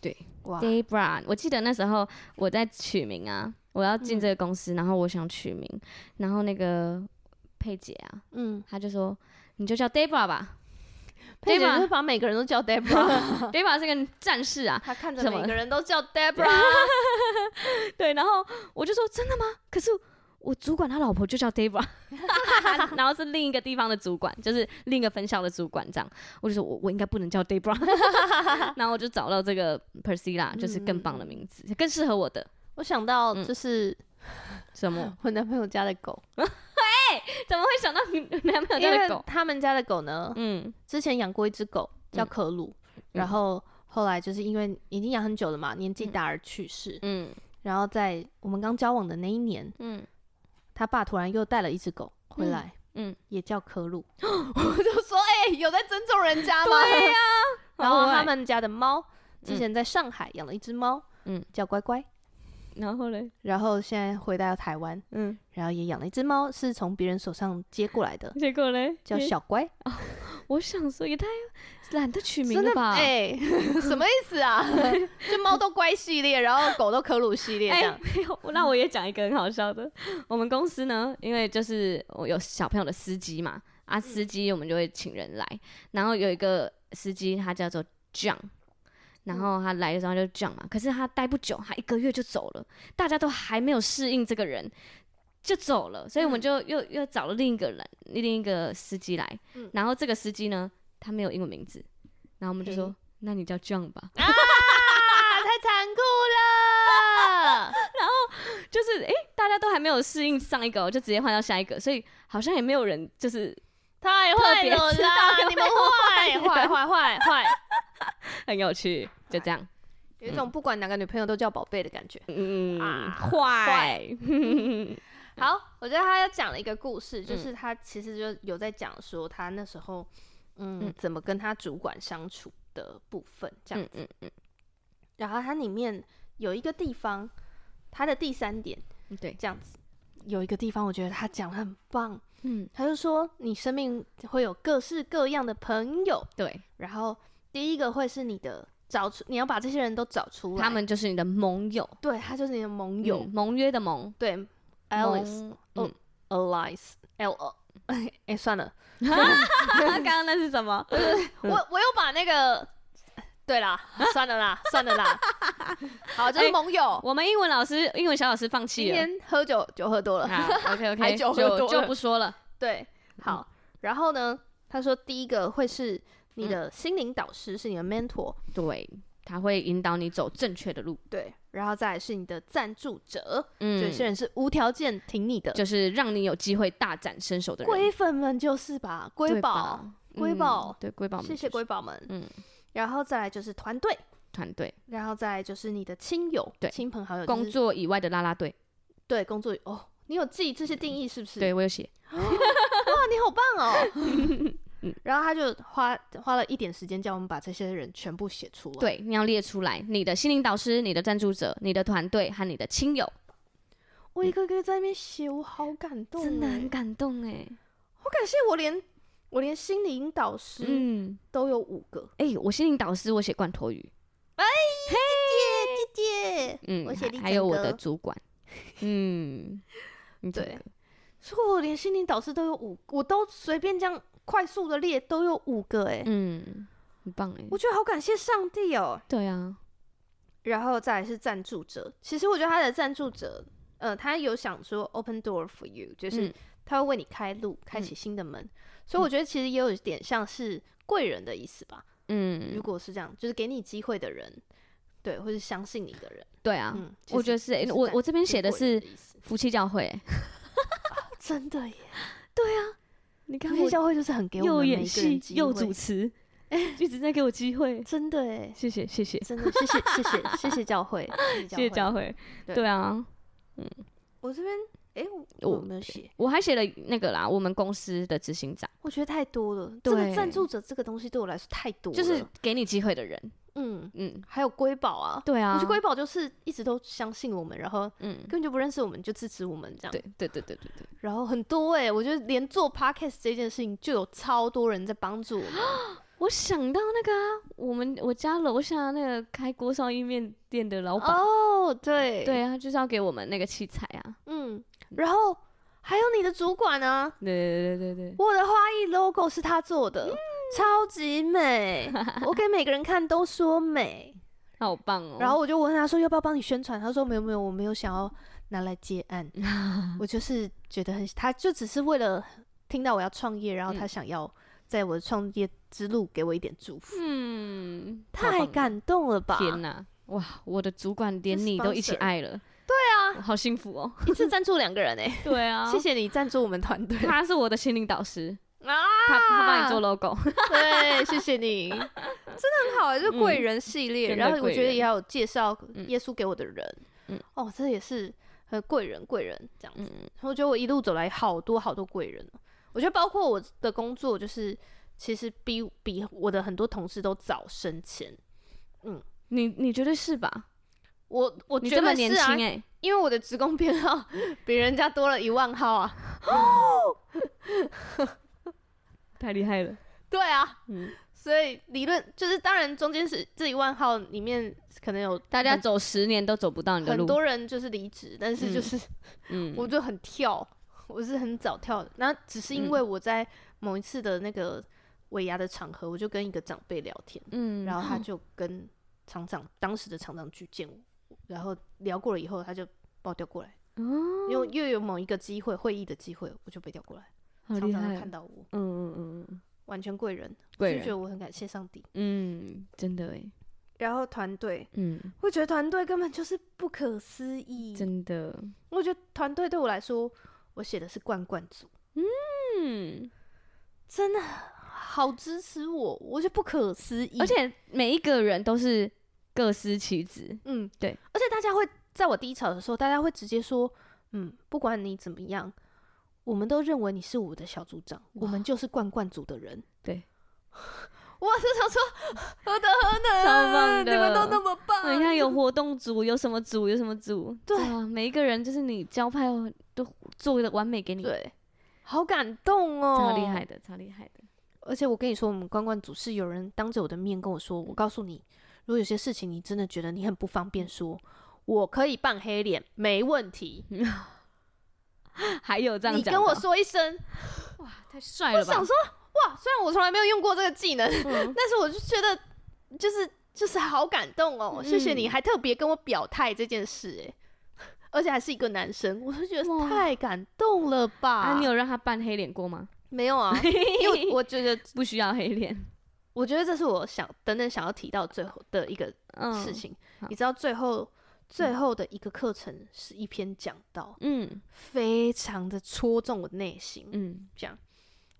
对，哇，Deborah，我记得那时候我在取名啊，我要进这个公司，然后我想取名，然后那个佩姐啊，嗯，她就说。你就叫 Debra 吧，佩姐就是把每个人都叫 Debra。Debra 是个战士啊，他看着每个人都叫 Debra。对，然后我就说真的吗？可是我主管他老婆就叫 Debra，然后是另一个地方的主管，就是另一个分校的主管这样。我就说我我应该不能叫 Debra，然后我就找到这个 Priscilla，就是更棒的名字，嗯、更适合我的。我想到就是、嗯、什么，我男朋友家的狗。怎么会想到你男朋友家的狗？他们家的狗呢？嗯，之前养过一只狗叫可鲁，嗯、然后后来就是因为已经养很久了嘛，年纪大而去世。嗯，然后在我们刚交往的那一年，嗯，他爸突然又带了一只狗回来，嗯，嗯也叫可鲁。我就说，哎、欸，有在尊重人家吗？对呀、啊。然后他们家的猫之前在上海养了一只猫，嗯，叫乖乖。然后嘞，然后现在回到台湾，嗯，然后也养了一只猫，是从别人手上接过来的。结果嘞，叫小乖。哦，我想说也太懒得取名了吧？哎，什么意思啊？就猫都乖系列，然后狗都可鲁系列这样。没有，那我也讲一个很好笑的。我们公司呢，因为就是我有小朋友的司机嘛，啊，司机我们就会请人来，然后有一个司机他叫做 John。然后他来的时候就这样嘛，可是他待不久，他一个月就走了，大家都还没有适应这个人，就走了，所以我们就又又找了另一个人，另一个司机来，嗯、然后这个司机呢，他没有英文名字，然后我们就说，那你叫 John 吧，啊，太残酷了，然后就是哎，大家都还没有适应上一个，就直接换到下一个，所以好像也没有人就是太坏了啦，你们坏坏坏坏坏，很有趣。就这样，有一种不管哪个女朋友都叫宝贝的感觉。嗯，坏。好，我觉得他要讲了一个故事，就是他其实就有在讲说他那时候，嗯，怎么跟他主管相处的部分，这样子。嗯嗯。然后他里面有一个地方，他的第三点，对，这样子，有一个地方我觉得他讲的很棒。嗯，他就说你生命会有各式各样的朋友。对。然后第一个会是你的。找出你要把这些人都找出来，他们就是你的盟友，对，他就是你的盟友，嗯、盟约的盟，对，Alice，嗯，Alice，L，哎，算了，刚刚那是什么？我我又把那个，对啦，算了啦，算了啦，好，就是盟友、欸。我们英文老师，英文小老师放弃了，今天喝酒酒喝多了，OK OK，酒喝多了。就，就不说了。对，好，然后呢，他说第一个会是。你的心灵导师是你的 mentor，对，他会引导你走正确的路，对，然后再来是你的赞助者，嗯，有些人是无条件挺你的，就是让你有机会大展身手的人，龟粉们就是吧，龟宝，龟宝，对，龟宝们，谢谢龟宝们，嗯，然后再来就是团队，团队，然后再来就是你的亲友，对，亲朋好友，工作以外的啦啦队，对，工作哦，你有记这些定义是不是？对，我有写，哇，你好棒哦。嗯，然后他就花花了一点时间，叫我们把这些人全部写出来。对，你要列出来，你的心灵导师、你的赞助者、你的团队和你的亲友。我一个个在那边写，我好感动，真的很感动哎！好感谢我连我连心灵导师嗯都有五个哎，我心灵导师我写罐头鱼，哎姐姐姐，嗯，我写还有我的主管，嗯，对，所以我连心灵导师都有五，我都随便这样。快速的列都有五个哎，嗯，很棒哎，我觉得好感谢上帝哦。对啊，然后再来是赞助者，其实我觉得他的赞助者，呃，他有想说 open door for you，就是他会为你开路，开启新的门，所以我觉得其实也有一点像是贵人的意思吧。嗯，如果是这样，就是给你机会的人，对，或是相信你的人，对啊，嗯我觉得是，我我这边写的是夫妻教会，真的耶，对啊。你看，教会就是很给我又演戏又主持，一直在给我机会，真的哎，谢谢谢谢，真的谢谢谢谢谢谢教会，谢谢教会，对啊，嗯，我这边哎，我没有写，我还写了那个啦，我们公司的执行长，我觉得太多了，这个赞助者这个东西对我来说太多了，就是给你机会的人。嗯。嗯，还有瑰宝啊，对啊，我觉得瑰宝就是一直都相信我们，然后嗯，根本就不认识我们就支持我们这样，对对对对对对。然后很多哎，我觉得连做 podcast 这件事情就有超多人在帮助我们。我想到那个啊，我们我家楼下那个开锅烧意面店的老板。哦，对。对啊，就是要给我们那个器材啊，嗯，然后还有你的主管啊，对对对对对，我的花艺 logo 是他做的。超级美，我给每个人看都说美，好棒哦。然后我就问他说要不要帮你宣传，他说没有没有，我没有想要拿来接案，我就是觉得很，他就只是为了听到我要创业，然后他想要在我的创业之路给我一点祝福。嗯，太感动了吧！天哪，哇，我的主管连你都一起爱了。对啊，好幸福哦，一次赞助两个人哎。对啊，谢谢你赞助我们团队，他是我的心灵导师。啊！他他帮你做 logo，对，谢谢你，真的很好哎，就贵人系列，然后我觉得也要有介绍耶稣给我的人，嗯，哦，这也是很贵人贵人这样子，我觉得我一路走来好多好多贵人，我觉得包括我的工作，就是其实比比我的很多同事都早升迁，嗯，你你觉得是吧？我我觉得是啊，因为我的职工编号 比人家多了一万号啊！太厉害了。对啊，嗯，所以理论就是，当然中间是这一万号里面可能有大家走十年都走不到你的路，很多人就是离职，但是就是，嗯，我就很跳，我是很早跳的。那只是因为我在某一次的那个尾牙的场合，我就跟一个长辈聊天，嗯，然后他就跟厂长当时的厂长去见我，然后聊过了以后，他就把我调过来，哦，因为又有某一个机会会议的机会，我就被调过来，厂长看到我，嗯嗯嗯。完全贵人，贵人，就觉得我很感谢上帝。嗯，真的哎。然后团队，嗯，我觉得团队根本就是不可思议，真的。我觉得团队对我来说，我写的是冠冠组，嗯，真的好支持我，我觉得不可思议。而且每一个人都是各司其职，嗯，对。而且大家会在我低潮的时候，大家会直接说，嗯，不管你怎么样。我们都认为你是我的小组长，我们就是冠冠组的人。对，我是想说，何德何能？超棒的，你们都那么棒。你看，有活动组，有什么组，有什么组？对啊，每一个人就是你交派都做的完美给你。对，好感动哦，超厉害的，超厉害的。而且我跟你说，我们冠冠组是有人当着我的面跟我说，我告诉你，如果有些事情你真的觉得你很不方便说，我可以扮黑脸，没问题。还有这样讲，你跟我说一声，哇，太帅了吧！我想说，哇，虽然我从来没有用过这个技能，嗯、但是我就觉得，就是就是好感动哦！嗯、谢谢你还特别跟我表态这件事，哎，而且还是一个男生，我就觉得太感动了吧！啊，你有让他扮黑脸过吗？没有啊，因为我觉得不需要黑脸。我觉得这是我想等等想要提到最后的一个事情，嗯、你知道最后。最后的一个课程是一篇讲道，嗯，非常的戳中我的内心，嗯，这样，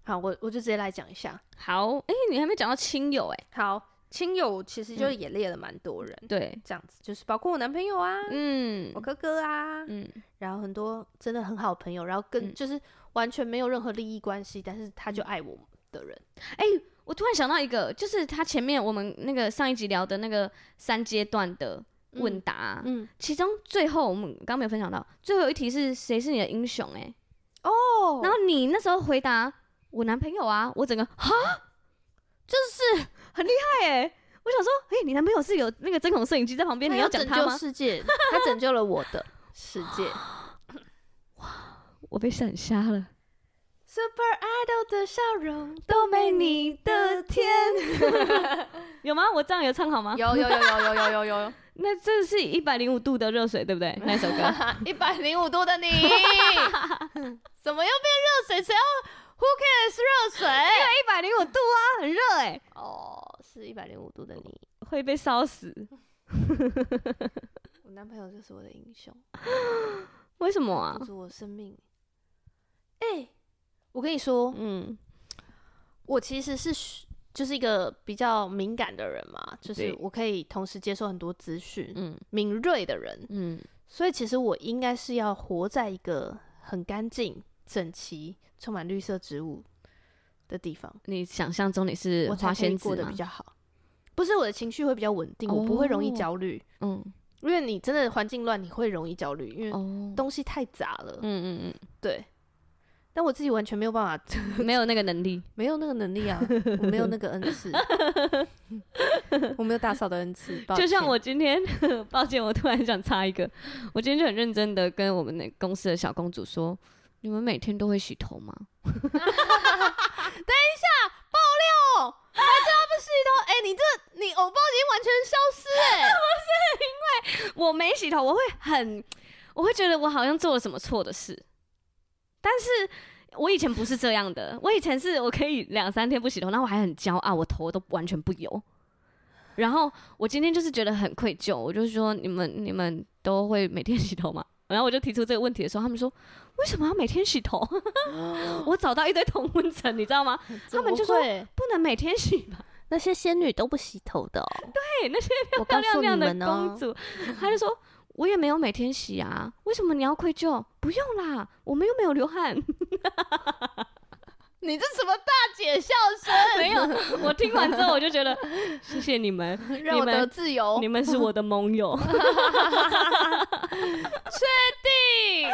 好，我我就直接来讲一下。好，哎、欸，你还没讲到亲友、欸，哎，好，亲友其实就也列了蛮多人，嗯、对，这样子，就是包括我男朋友啊，嗯，我哥哥啊，嗯，然后很多真的很好的朋友，然后跟、嗯、就是完全没有任何利益关系，但是他就爱我的人，哎、欸，我突然想到一个，就是他前面我们那个上一集聊的那个三阶段的。问答，嗯，其中最后我们刚刚没有分享到，最后一题是谁是你的英雄？哎，哦，然后你那时候回答我男朋友啊，我整个哈，就是很厉害哎，我想说，哎，你男朋友是有那个针孔摄影机在旁边，你要讲他吗？拯救世界，他拯救了我的世界，哇，我被闪瞎了，Super Idol 的笑容都没你的甜，有吗？我这样有唱好吗？有有有有有有有有。那这是一百零五度的热水，对不对？那首歌，一百零五度的你，怎么又变热水？谁要 Who cares 热水？因为一百零五度啊，很热哎、欸。哦，是一百零五度的你会被烧死。我男朋友就是我的英雄。为什么啊？是我生命。哎、欸，我跟你说，嗯，我其实是。就是一个比较敏感的人嘛，就是我可以同时接受很多资讯，嗯，敏锐的人，嗯，所以其实我应该是要活在一个很干净、整齐、充满绿色植物的地方。你想象中你是花仙子吗？我才可以过得比较好，不是我的情绪会比较稳定，哦、我不会容易焦虑，嗯，因为你真的环境乱，你会容易焦虑，因为东西太杂了，嗯嗯嗯，对。但我自己完全没有办法，没有那个能力，没有那个能力啊！我没有那个恩赐，我没有大嫂的恩赐。就像我今天，抱歉，我突然想插一个，我今天就很认真的跟我们那公司的小公主说：“你们每天都会洗头吗？”等一下，爆料，还真不洗头？哎、欸，你这你偶包已经完全消失哎、欸！不是因为我没洗头，我会很，我会觉得我好像做了什么错的事。但是我以前不是这样的，我以前是我可以两三天不洗头，然后我还很骄傲，我头都完全不油。然后我今天就是觉得很愧疚，我就说你们你们都会每天洗头吗？然后我就提出这个问题的时候，他们说为什么要每天洗头？我找到一堆同温层，你知道吗？他们就说不能每天洗吧。那些仙女都不洗头的哦。对，那些漂漂亮亮的公主，他就说。我也没有每天洗啊，为什么你要愧疚？不用啦，我们又没有流汗。你 你这什么大姐笑声？没有，我听完之后我就觉得，谢谢你们，让我得自由，你们是我的盟友。确定？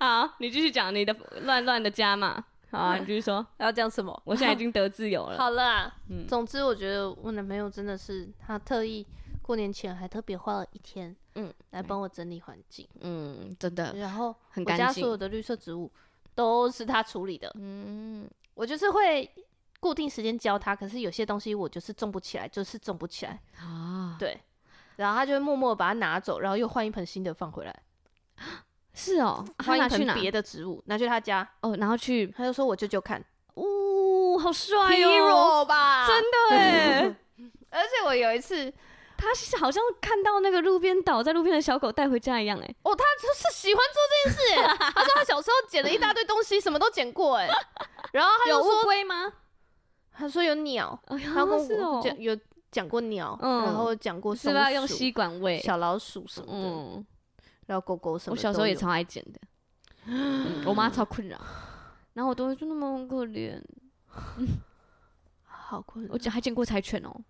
好，你继续讲你的乱乱的家嘛。好啊，你继续说。要讲什么？我现在已经得自由了。好了总之我觉得我男朋友真的是，他特意过年前还特别花了一天，嗯，来帮我整理环境，嗯，真的。然后我家所有的绿色植物都是他处理的，嗯，我就是会固定时间教他，可是有些东西我就是种不起来，就是种不起来啊，对，然后他就会默默把它拿走，然后又换一盆新的放回来。是哦，换一盆别的植物拿去他家哦，然后去他就说我舅舅看，呜，好帅哦，吧，真的 哎，而且我有一次。他是好像看到那个路边倒在路边的小狗带回家一样，哎，哦，他就是喜欢做这件事，哎，他说他小时候捡了一大堆东西，什么都捡过，哎，然后他有乌龟吗？他说有鸟，他跟我讲有讲过鸟，然后讲过是吧？用吸管喂？小老鼠什么的，然后狗狗什么，我小时候也超爱捡的，我妈超困扰，然后我都会说那么可怜，好困扰，我还捡过柴犬哦。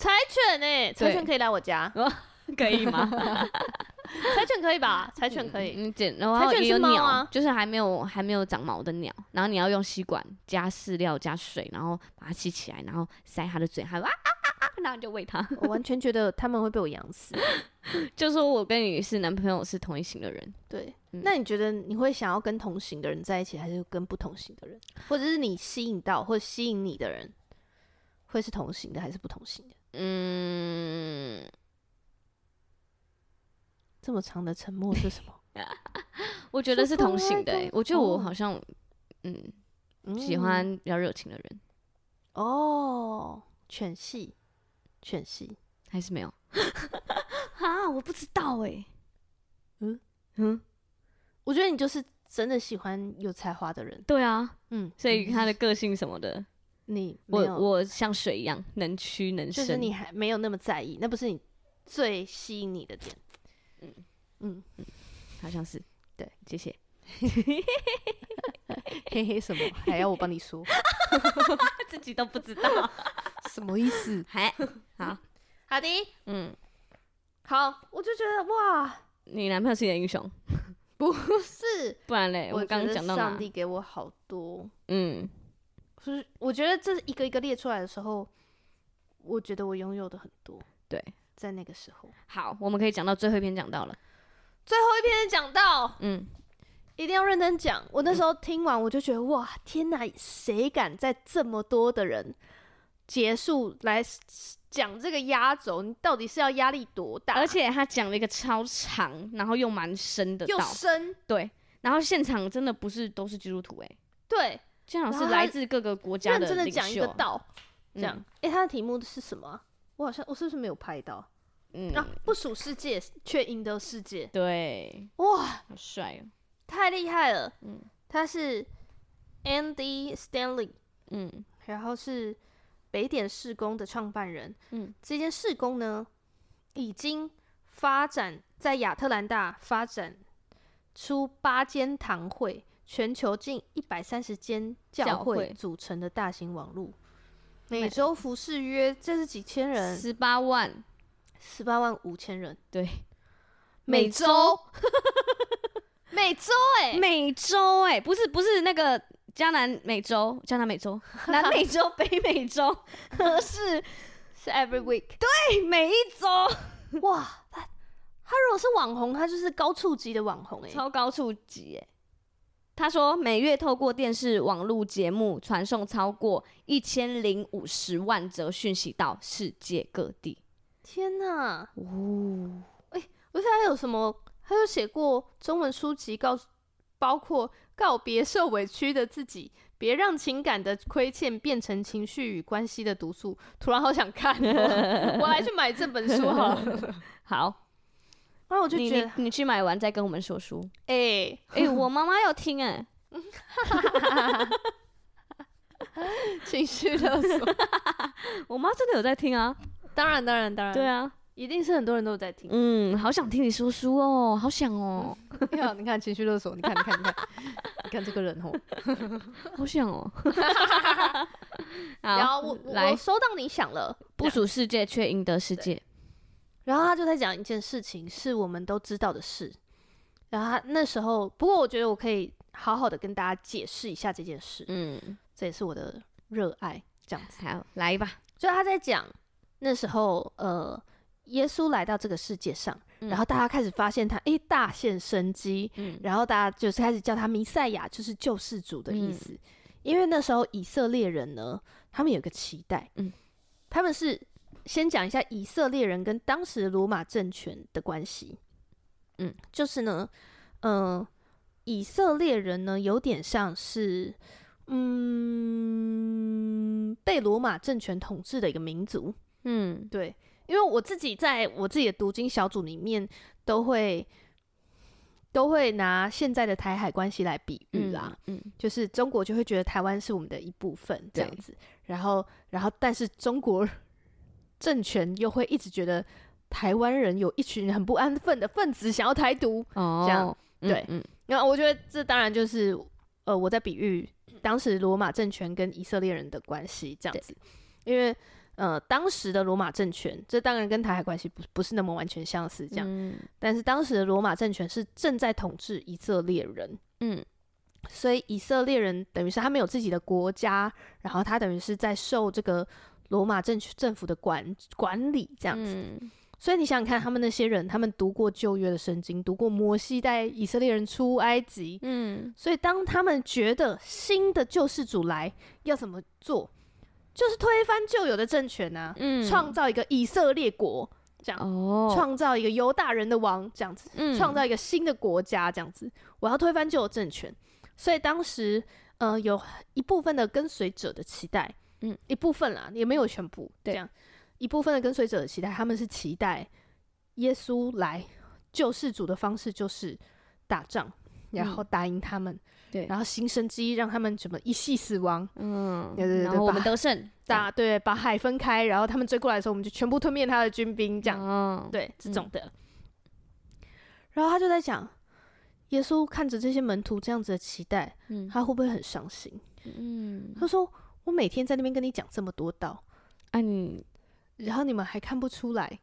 柴犬哎，柴犬可以来我家，可以吗？柴犬可以吧？柴犬可以。嗯，捡，然后也有鸟，就是还没有还没有长毛的鸟，然后你要用吸管加饲料加水，然后把它吸起来，然后塞它的嘴，还啊啊啊，然后就喂它。我完全觉得他们会被我养死。就说我跟你是男朋友是同一型的人，对。那你觉得你会想要跟同型的人在一起，还是跟不同型的人？或者是你吸引到或者吸引你的人，会是同型的还是不同型的？嗯，这么长的沉默是什么？我觉得是同性的、欸。我觉得我好像，嗯，嗯喜欢比较热情的人。哦，犬系，犬系还是没有？啊，我不知道哎、欸。嗯嗯，我觉得你就是真的喜欢有才华的人。对啊，嗯，所以他的个性什么的。你我我像水一样能屈能伸，就是你还没有那么在意，那不是你最吸引你的点。嗯嗯嗯，好像是，对，谢谢。嘿嘿，什么还要我帮你说？自己都不知道 什么意思？还好好的，嗯，好，我就觉得哇，你男朋友是你的英雄？不是，不然嘞？我刚刚讲到上帝给我好多，嗯。是，我觉得这一个一个列出来的时候，我觉得我拥有的很多。对，在那个时候。好，我们可以讲到最后一篇讲到了。最后一篇讲到，嗯，一定要认真讲。我那时候听完，我就觉得、嗯、哇，天哪，谁敢在这么多的人结束来讲这个压轴？你到底是要压力多大？而且他讲了一个超长，然后又蛮深的，又深。对，然后现场真的不是都是基督徒哎、欸。对。现场是来自各个国家的认真的讲一个道，这样。哎，他的题目是什么？我好像我是不是没有拍到？嗯啊，不属世界却赢得世界。对，哇，好帅哦，太厉害了。嗯，他是 Andy Stanley，嗯，然后是北点事工的创办人。嗯，这间事工呢，已经发展在亚特兰大发展出八间堂会。全球近一百三十间教会。组成的大型网络，每周服侍约这是几千人，十八万，十八万五千人。对，每周，每周哎，每周哎，不是不是那个江南美洲，江南美洲，南美洲，北美洲，是。是 every week，对，每一周，哇，他他如果是网红，他就是高触级的网红哎，超高触级哎。他说，每月透过电视、网络节目传送超过一千零五十万则讯息到世界各地。天哪！哦，哎、欸，而且还有什么？他有写过中文书籍告，告包括告别受委屈的自己，别让情感的亏欠变成情绪与关系的毒素。突然好想看，我来去买这本书好了。好。然后我就觉得你，你去买完再跟我们说书。哎哎、欸欸，我妈妈要听哎、欸，情绪勒索。我妈真的有在听啊，当然当然当然，对啊，一定是很多人都在听。嗯，好想听你说书哦，好想哦。呀，你看情绪勒索，你看，你看，你看，你看这个人哦，好想哦。然后我来我收到你想了，不属世界却赢得世界。然后他就在讲一件事情，是我们都知道的事。然后他那时候，不过我觉得我可以好好的跟大家解释一下这件事。嗯，这也是我的热爱，这样子。好，来吧。就他在讲那时候，呃。耶稣来到这个世界上，嗯、然后大家开始发现他，诶，大显神机，嗯、然后大家就是开始叫他弥赛亚，就是救世主的意思。嗯、因为那时候以色列人呢，他们有个期待，嗯、他们是先讲一下以色列人跟当时的罗马政权的关系，嗯，就是呢，嗯、呃，以色列人呢有点像是，嗯，被罗马政权统治的一个民族，嗯，对。因为我自己在我自己的读经小组里面，都会都会拿现在的台海关系来比喻啦，嗯，嗯，就是中国就会觉得台湾是我们的一部分这样子，然后然后但是中国政权又会一直觉得台湾人有一群很不安分的分子想要台独，哦，这样对，嗯，那、嗯、我觉得这当然就是呃我在比喻当时罗马政权跟以色列人的关系这样子，因为。呃，当时的罗马政权，这当然跟台海关系不不是那么完全相似，这样。嗯、但是当时的罗马政权是正在统治以色列人，嗯，所以以色列人等于是他们有自己的国家，然后他等于是在受这个罗马政政府的管管理这样子。嗯、所以你想想看，他们那些人，他们读过旧约的圣经，读过摩西带以色列人出埃及，嗯，所以当他们觉得新的救世主来，要怎么做？就是推翻旧有的政权啊，创、嗯、造一个以色列国，这样，创、哦、造一个犹大人的王，这样子，创、嗯、造一个新的国家，这样子。我要推翻旧有政权，所以当时，呃，有一部分的跟随者的期待，嗯，一部分啦，也没有全部，这样，一部分的跟随者的期待，他们是期待耶稣来救世主的方式就是打仗，然后打赢他们。嗯对，然后行神迹，让他们怎么一系死亡？嗯，对对对，然后我们得胜，打对，把海分开，然后他们追过来的时候，我们就全部吞灭他的军兵，这样，嗯、对，这种的。嗯、然后他就在讲，耶稣看着这些门徒这样子的期待，嗯，他会不会很伤心？嗯，他说：“我每天在那边跟你讲这么多道，啊你，然后你们还看不出来，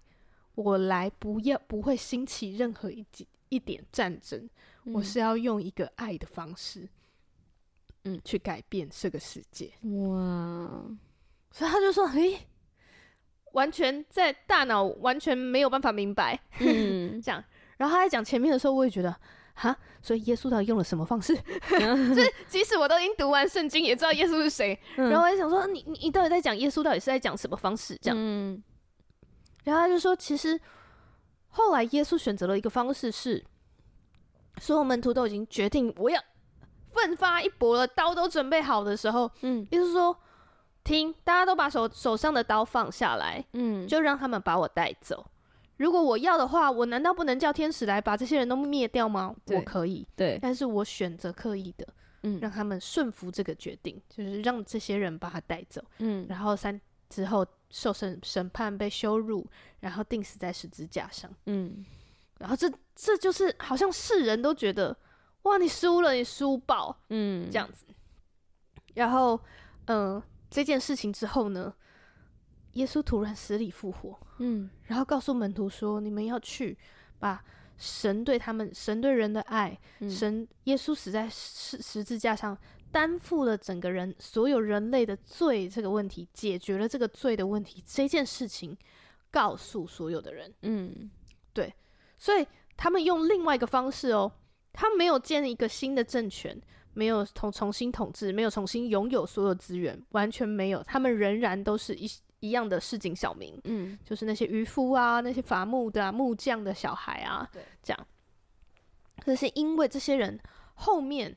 我来不要不会兴起任何一一点战争。”我是要用一个爱的方式，嗯，去改变这个世界。哇！所以他就说：“嘿，完全在大脑完全没有办法明白。”嗯，这样。然后他在讲前面的时候，我也觉得，哈，所以耶稣到底用了什么方式？就是即使我都已经读完圣经，也知道耶稣是谁。嗯、然后我就想说，你你你到底在讲耶稣到底是在讲什么方式？这样。嗯、然后他就说，其实后来耶稣选择了一个方式是。所有门徒都已经决定，我要奋发一搏了，刀都准备好的时候，嗯，耶稣说，听，大家都把手手上的刀放下来，嗯，就让他们把我带走。如果我要的话，我难道不能叫天使来把这些人都灭掉吗？我可以，对，但是我选择刻意的，嗯，让他们顺服这个决定，就是让这些人把他带走，嗯，然后三之后受审审判被羞辱，然后钉死在十字架上，嗯。然后这这就是好像世人都觉得，哇，你输了，你输爆，嗯，这样子。然后，嗯、呃，这件事情之后呢，耶稣突然死里复活，嗯，然后告诉门徒说：“你们要去把神对他们、神对人的爱，嗯、神耶稣死在十十字架上，担负了整个人所有人类的罪这个问题，解决了这个罪的问题，这件事情告诉所有的人，嗯，对。”所以他们用另外一个方式哦，他没有建立一个新的政权，没有重重新统治，没有重新拥有所有资源，完全没有。他们仍然都是一一样的市井小民，嗯，就是那些渔夫啊，那些伐木的啊，木匠的小孩啊，对，这样。可是因为这些人后面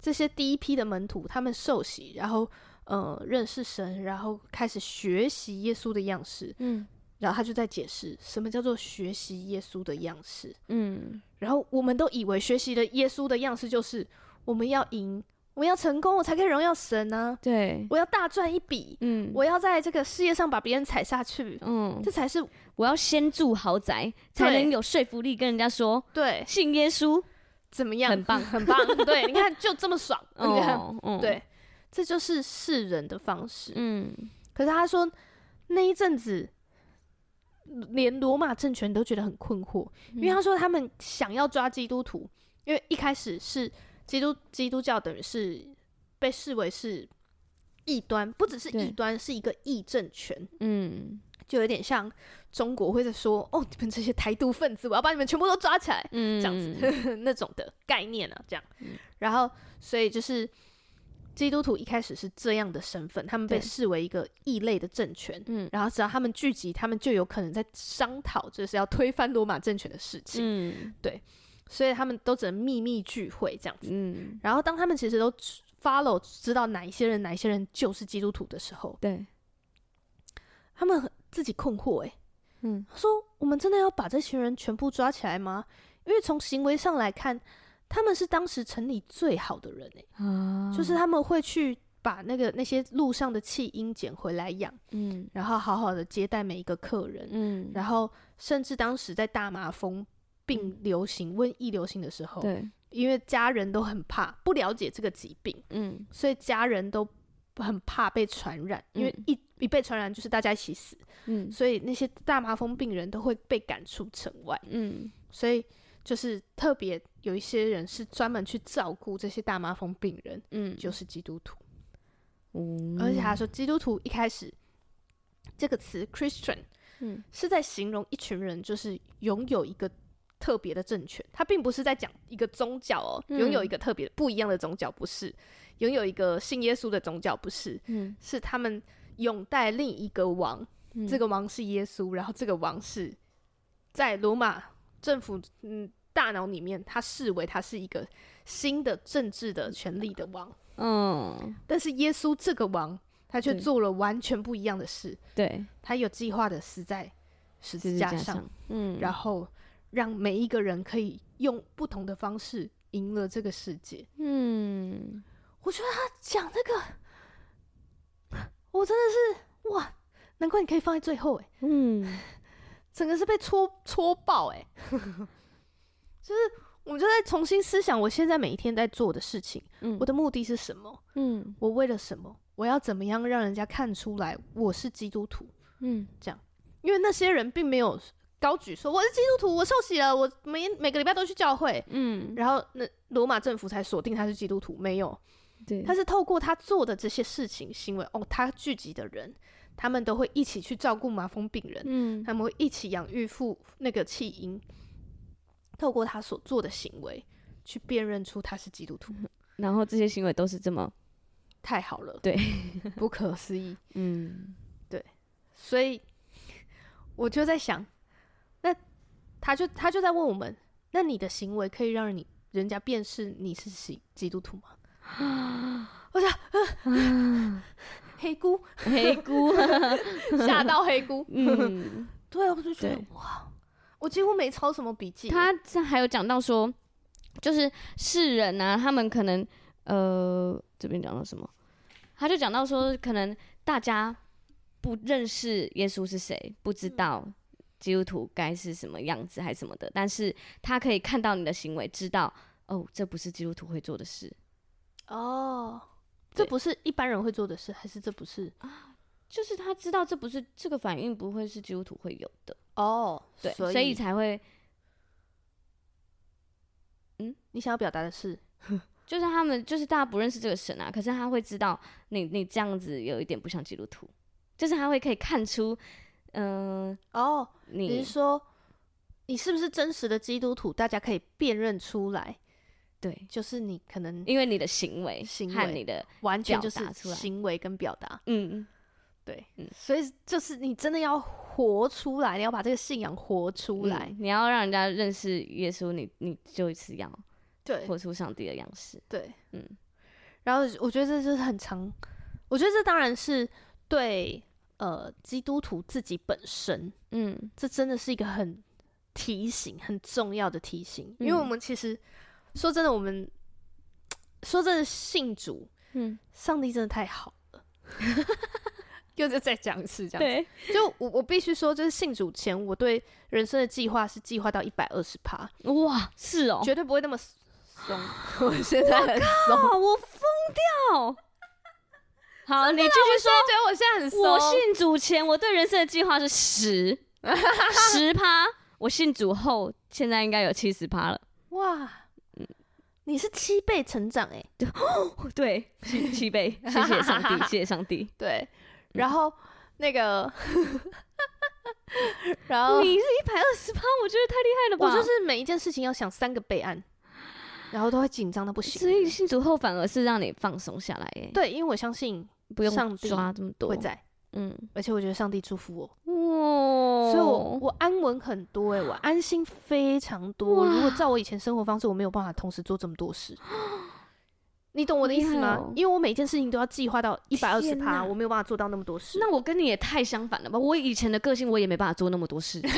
这些第一批的门徒，他们受洗，然后呃认识神，然后开始学习耶稣的样式，嗯。然后他就在解释什么叫做学习耶稣的样式。嗯，然后我们都以为学习的耶稣的样式就是我们要赢，我我要成功，我才可以荣耀神呢、啊。对，我要大赚一笔，嗯，我要在这个事业上把别人踩下去，嗯，这才是我要先住豪宅，才能有说服力跟人家说，对，信耶稣。怎么样？很棒，很棒。对，你看就这么爽，对，这就是世人的方式。嗯，可是他说那一阵子，连罗马政权都觉得很困惑，因为他说他们想要抓基督徒，因为一开始是。基督基督教等于是被视为是异端，不只是异端，是一个异政权。嗯，就有点像中国会在说：“哦，你们这些台独分子，我要把你们全部都抓起来。”嗯，这样子 那种的概念啊，这样。嗯、然后，所以就是基督徒一开始是这样的身份，他们被视为一个异类的政权。嗯，然后只要他们聚集，他们就有可能在商讨，就是要推翻罗马政权的事情。嗯，对。所以他们都只能秘密聚会这样子，嗯，然后当他们其实都 follow 知道哪一些人哪一些人就是基督徒的时候，对，他们自己困惑，诶，嗯，说我们真的要把这群人全部抓起来吗？因为从行为上来看，他们是当时城里最好的人，诶，啊，就是他们会去把那个那些路上的弃婴捡回来养，嗯，然后好好的接待每一个客人，嗯，然后甚至当时在大麻风。病流行、瘟疫流行的时候，对，因为家人都很怕，不了解这个疾病，嗯，所以家人都很怕被传染，因为一一被传染就是大家一起死，嗯，所以那些大麻风病人都会被赶出城外，嗯，所以就是特别有一些人是专门去照顾这些大麻风病人，嗯，就是基督徒，嗯，而且他说基督徒一开始这个词 Christian，嗯，是在形容一群人，就是拥有一个。特别的政权，它并不是在讲一个宗教哦，拥有一个特别不一样的宗教，不是拥有一个信耶稣的宗教，不是，嗯，是他们拥戴另一个王，嗯，这个王是耶稣，然后这个王是在罗马政府嗯大脑里面，他视为他是一个新的政治的权力的王，嗯，但是耶稣这个王，他却做了完全不一样的事，对，他有计划的死在十字架上，嗯，然后。让每一个人可以用不同的方式赢了这个世界。嗯，我觉得他讲这个，我真的是哇，难怪你可以放在最后哎。嗯，整个是被戳戳爆哎。就是我就在重新思想，我现在每一天在做的事情，嗯，我的目的是什么？嗯，我为了什么？我要怎么样让人家看出来我是基督徒？嗯，这样，因为那些人并没有。高举说我是基督徒，我受洗了，我每每个礼拜都去教会。嗯，然后那罗马政府才锁定他是基督徒，没有，对，他是透过他做的这些事情行为，哦，他聚集的人，他们都会一起去照顾麻风病人，嗯，他们会一起养育父那个弃婴，透过他所做的行为去辨认出他是基督徒，然后这些行为都是这么太好了，对，不可思议，嗯，对，所以我就在想。那他就他就在问我们，那你的行为可以让你人家辨识你是基基督徒吗？我想，啊、黑姑，黑姑，吓到黑姑。嗯，对，我就觉得哇，我几乎没抄什么笔记。他这还有讲到说，就是世人啊，他们可能呃，这边讲到什么？他就讲到说，可能大家不认识耶稣是谁，不知道。嗯基督徒该是什么样子还是什么的，但是他可以看到你的行为，知道哦，这不是基督徒会做的事。哦，这不是一般人会做的事，还是这不是啊？就是他知道这不是这个反应不会是基督徒会有的。哦，对，所以，所以才会。嗯，你想要表达的是，就是他们就是大家不认识这个神啊，可是他会知道你你这样子有一点不像基督徒，就是他会可以看出。嗯，哦，你是说你是不是真实的基督徒？大家可以辨认出来，对，就是你可能因为你的行为、行为、你的完全就是行为跟表达，嗯，对，嗯，所以就是你真的要活出来，你要把这个信仰活出来，嗯、你要让人家认识耶稣，你你就一次要对活出上帝的样式，对，嗯，然后我觉得这就是很长，我觉得这当然是对。呃，基督徒自己本身，嗯，这真的是一个很提醒、很重要的提醒，嗯、因为我们其实说真的，我们说真的，信主，嗯，上帝真的太好了。又再再讲一次，这样子。对，就我我必须说，就是信主前，我对人生的计划是计划到一百二十趴。哇，是哦，绝对不会那么松。我现在很松，我疯掉。好，你继续说。觉得我现在很松。我信主前，我对人生的计划是十 十趴。我信主后，现在应该有七十趴了。哇。你是七倍成长哎、欸，对，七七倍，谢谢上帝，谢谢上帝。对，然后、嗯、那个，然后你是一百二十趴，我觉得太厉害了吧？我就是每一件事情要想三个备案，然后都会紧张的不行。所以信主后反而是让你放松下来哎、欸。对，因为我相信不用上帝抓这么多，会在。嗯，而且我觉得上帝祝福我，哇，所以我我安稳很多哎、欸，我安心非常多。如果照我以前生活方式，我没有办法同时做这么多事。你懂我的意思吗？哦、因为我每件事情都要计划到一百二十趴，我没有办法做到那么多事。那我跟你也太相反了吧？我以前的个性我也没办法做那么多事，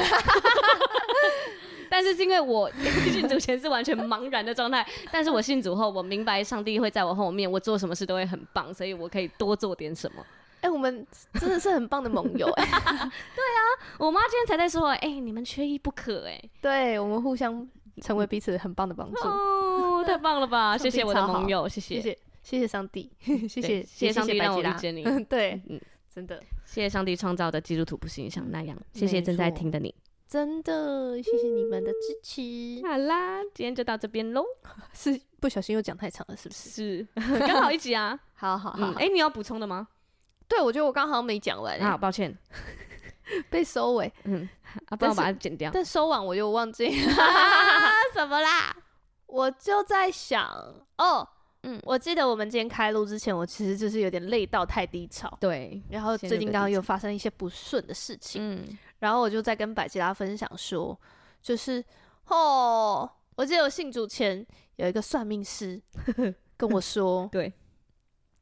但是是因为我 信主前是完全茫然的状态，但是我信主后，我明白上帝会在我后面，我做什么事都会很棒，所以我可以多做点什么。哎、欸，我们真的是很棒的盟友 哎、欸！对啊，我妈今天才在说，哎、欸，你们缺一不可哎、欸。对，我们互相成为彼此很棒的帮助。哦，太棒了吧！谢谢我的盟友，谢谢，谢谢，谢谢上帝，谢谢，谢谢上帝让我遇见你。对，嗯，真的，谢谢上帝创造的基督徒不是你想那样。谢谢正在听的你，真的，谢谢你们的支持。好啦，今天就到这边喽。是不小心又讲太长了，是不是？是，刚好一集啊。好 好好，哎，你要补充的吗？对，我觉得我刚好没讲完、欸。好，抱歉，被收尾。嗯，啊，不然我把它剪掉。但收完我又忘记什么啦？我就在想，哦，嗯，我记得我们今天开录之前，我其实就是有点累到太低潮。对，然后最近刚刚又发生一些不顺的事情。嗯，然后我就在跟百吉拉分享说，就是哦，我记得我信主前有一个算命师 跟我说，对。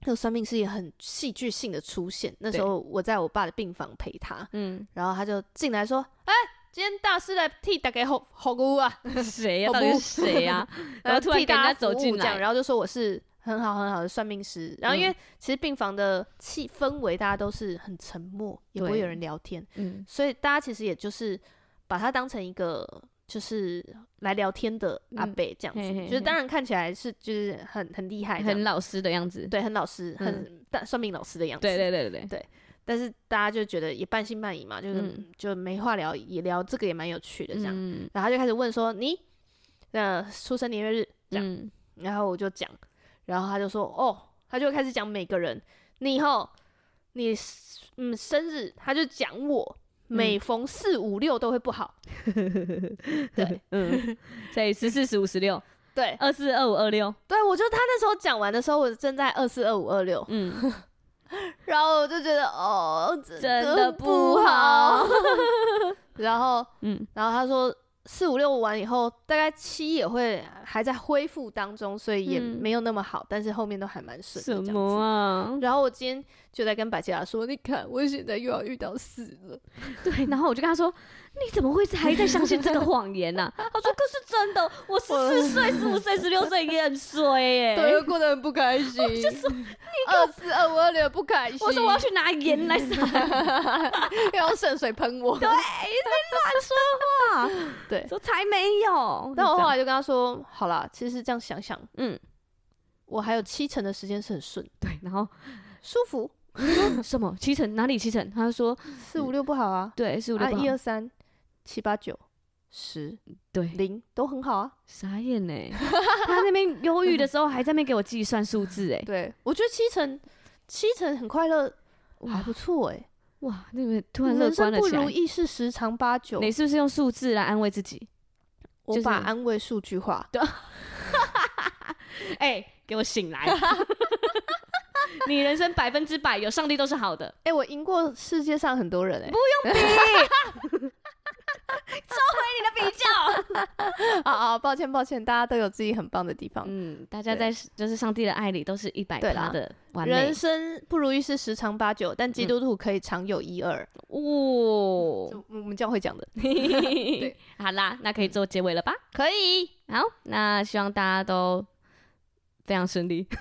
那个算命师也很戏剧性的出现。那时候我在我爸的病房陪他，嗯，然后他就进来说：“哎、欸，今天大师来替大家好好姑啊，谁呀？到底是谁呀？” 然后突然给他走进来，然后就说我是很好很好的算命师。然后因为其实病房的气氛围，大家都是很沉默，也不会有人聊天，嗯，所以大家其实也就是把他当成一个。就是来聊天的阿伯这样子，嗯、嘿嘿嘿就是当然看起来是就是很很厉害，很老师的样子，对，很老师，嗯、很大算命老师的样子，对对对对对。但是大家就觉得也半信半疑嘛，就是、嗯、就没话聊，也聊这个也蛮有趣的这样。嗯、然后他就开始问说你的出生年月日这样，嗯、然后我就讲，然后他就说哦，他就开始讲每个人，你以后你嗯生日，他就讲我。每逢四五六都会不好，对，嗯，所以十四、十五、十六，对，二四、二五、二六，对，我就他那时候讲完的时候，我正在二四、二五、二六，嗯，然后我就觉得哦，真的不好，然后，嗯，然后他说。四五六完以后，大概七也会还在恢复当中，所以也没有那么好，嗯、但是后面都还蛮顺的。什么啊？然后我今天就在跟百吉拉说：“你看，我现在又要遇到四了。”对，然后我就跟他说。你怎么会还在相信这个谎言呢？他说：“可是真的，我十四岁、十五岁、十六岁也很衰耶，对，过得很不开心。”就说你二四二五二六不开心。我说我要去拿盐来撒，要用圣水喷我。对，你乱说话。对，说才没有。但我后来就跟他说：“好啦，其实这样想想，嗯，我还有七成的时间是很顺，对，然后舒服。什么七成？哪里七成？”他就说：“四五六不好啊。”对，四五六不好。一二三。七八九十，对，零都很好啊，傻眼呢。他那边忧郁的时候，还在那边给我计算数字，哎，对我觉得七成七成很快乐，还不错哎，哇，那边突然乐观了不如意事十常八九，你是不是用数字来安慰自己？我把安慰数据化。对，哎，给我醒来！你人生百分之百有上帝都是好的。哎，我赢过世界上很多人哎，不用比。收回你的比较，好 好，抱歉抱歉，大家都有自己很棒的地方。嗯，大家在就是上帝的爱里都是一百趴的完美。人生不如意事十常八九，但基督徒可以常有一二。哦，我们这样会讲的。对，好啦，那可以做结尾了吧？可以。好，那希望大家都。非常顺利。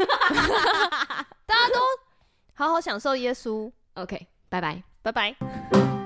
大家都好好享受耶稣。OK，拜拜，拜拜。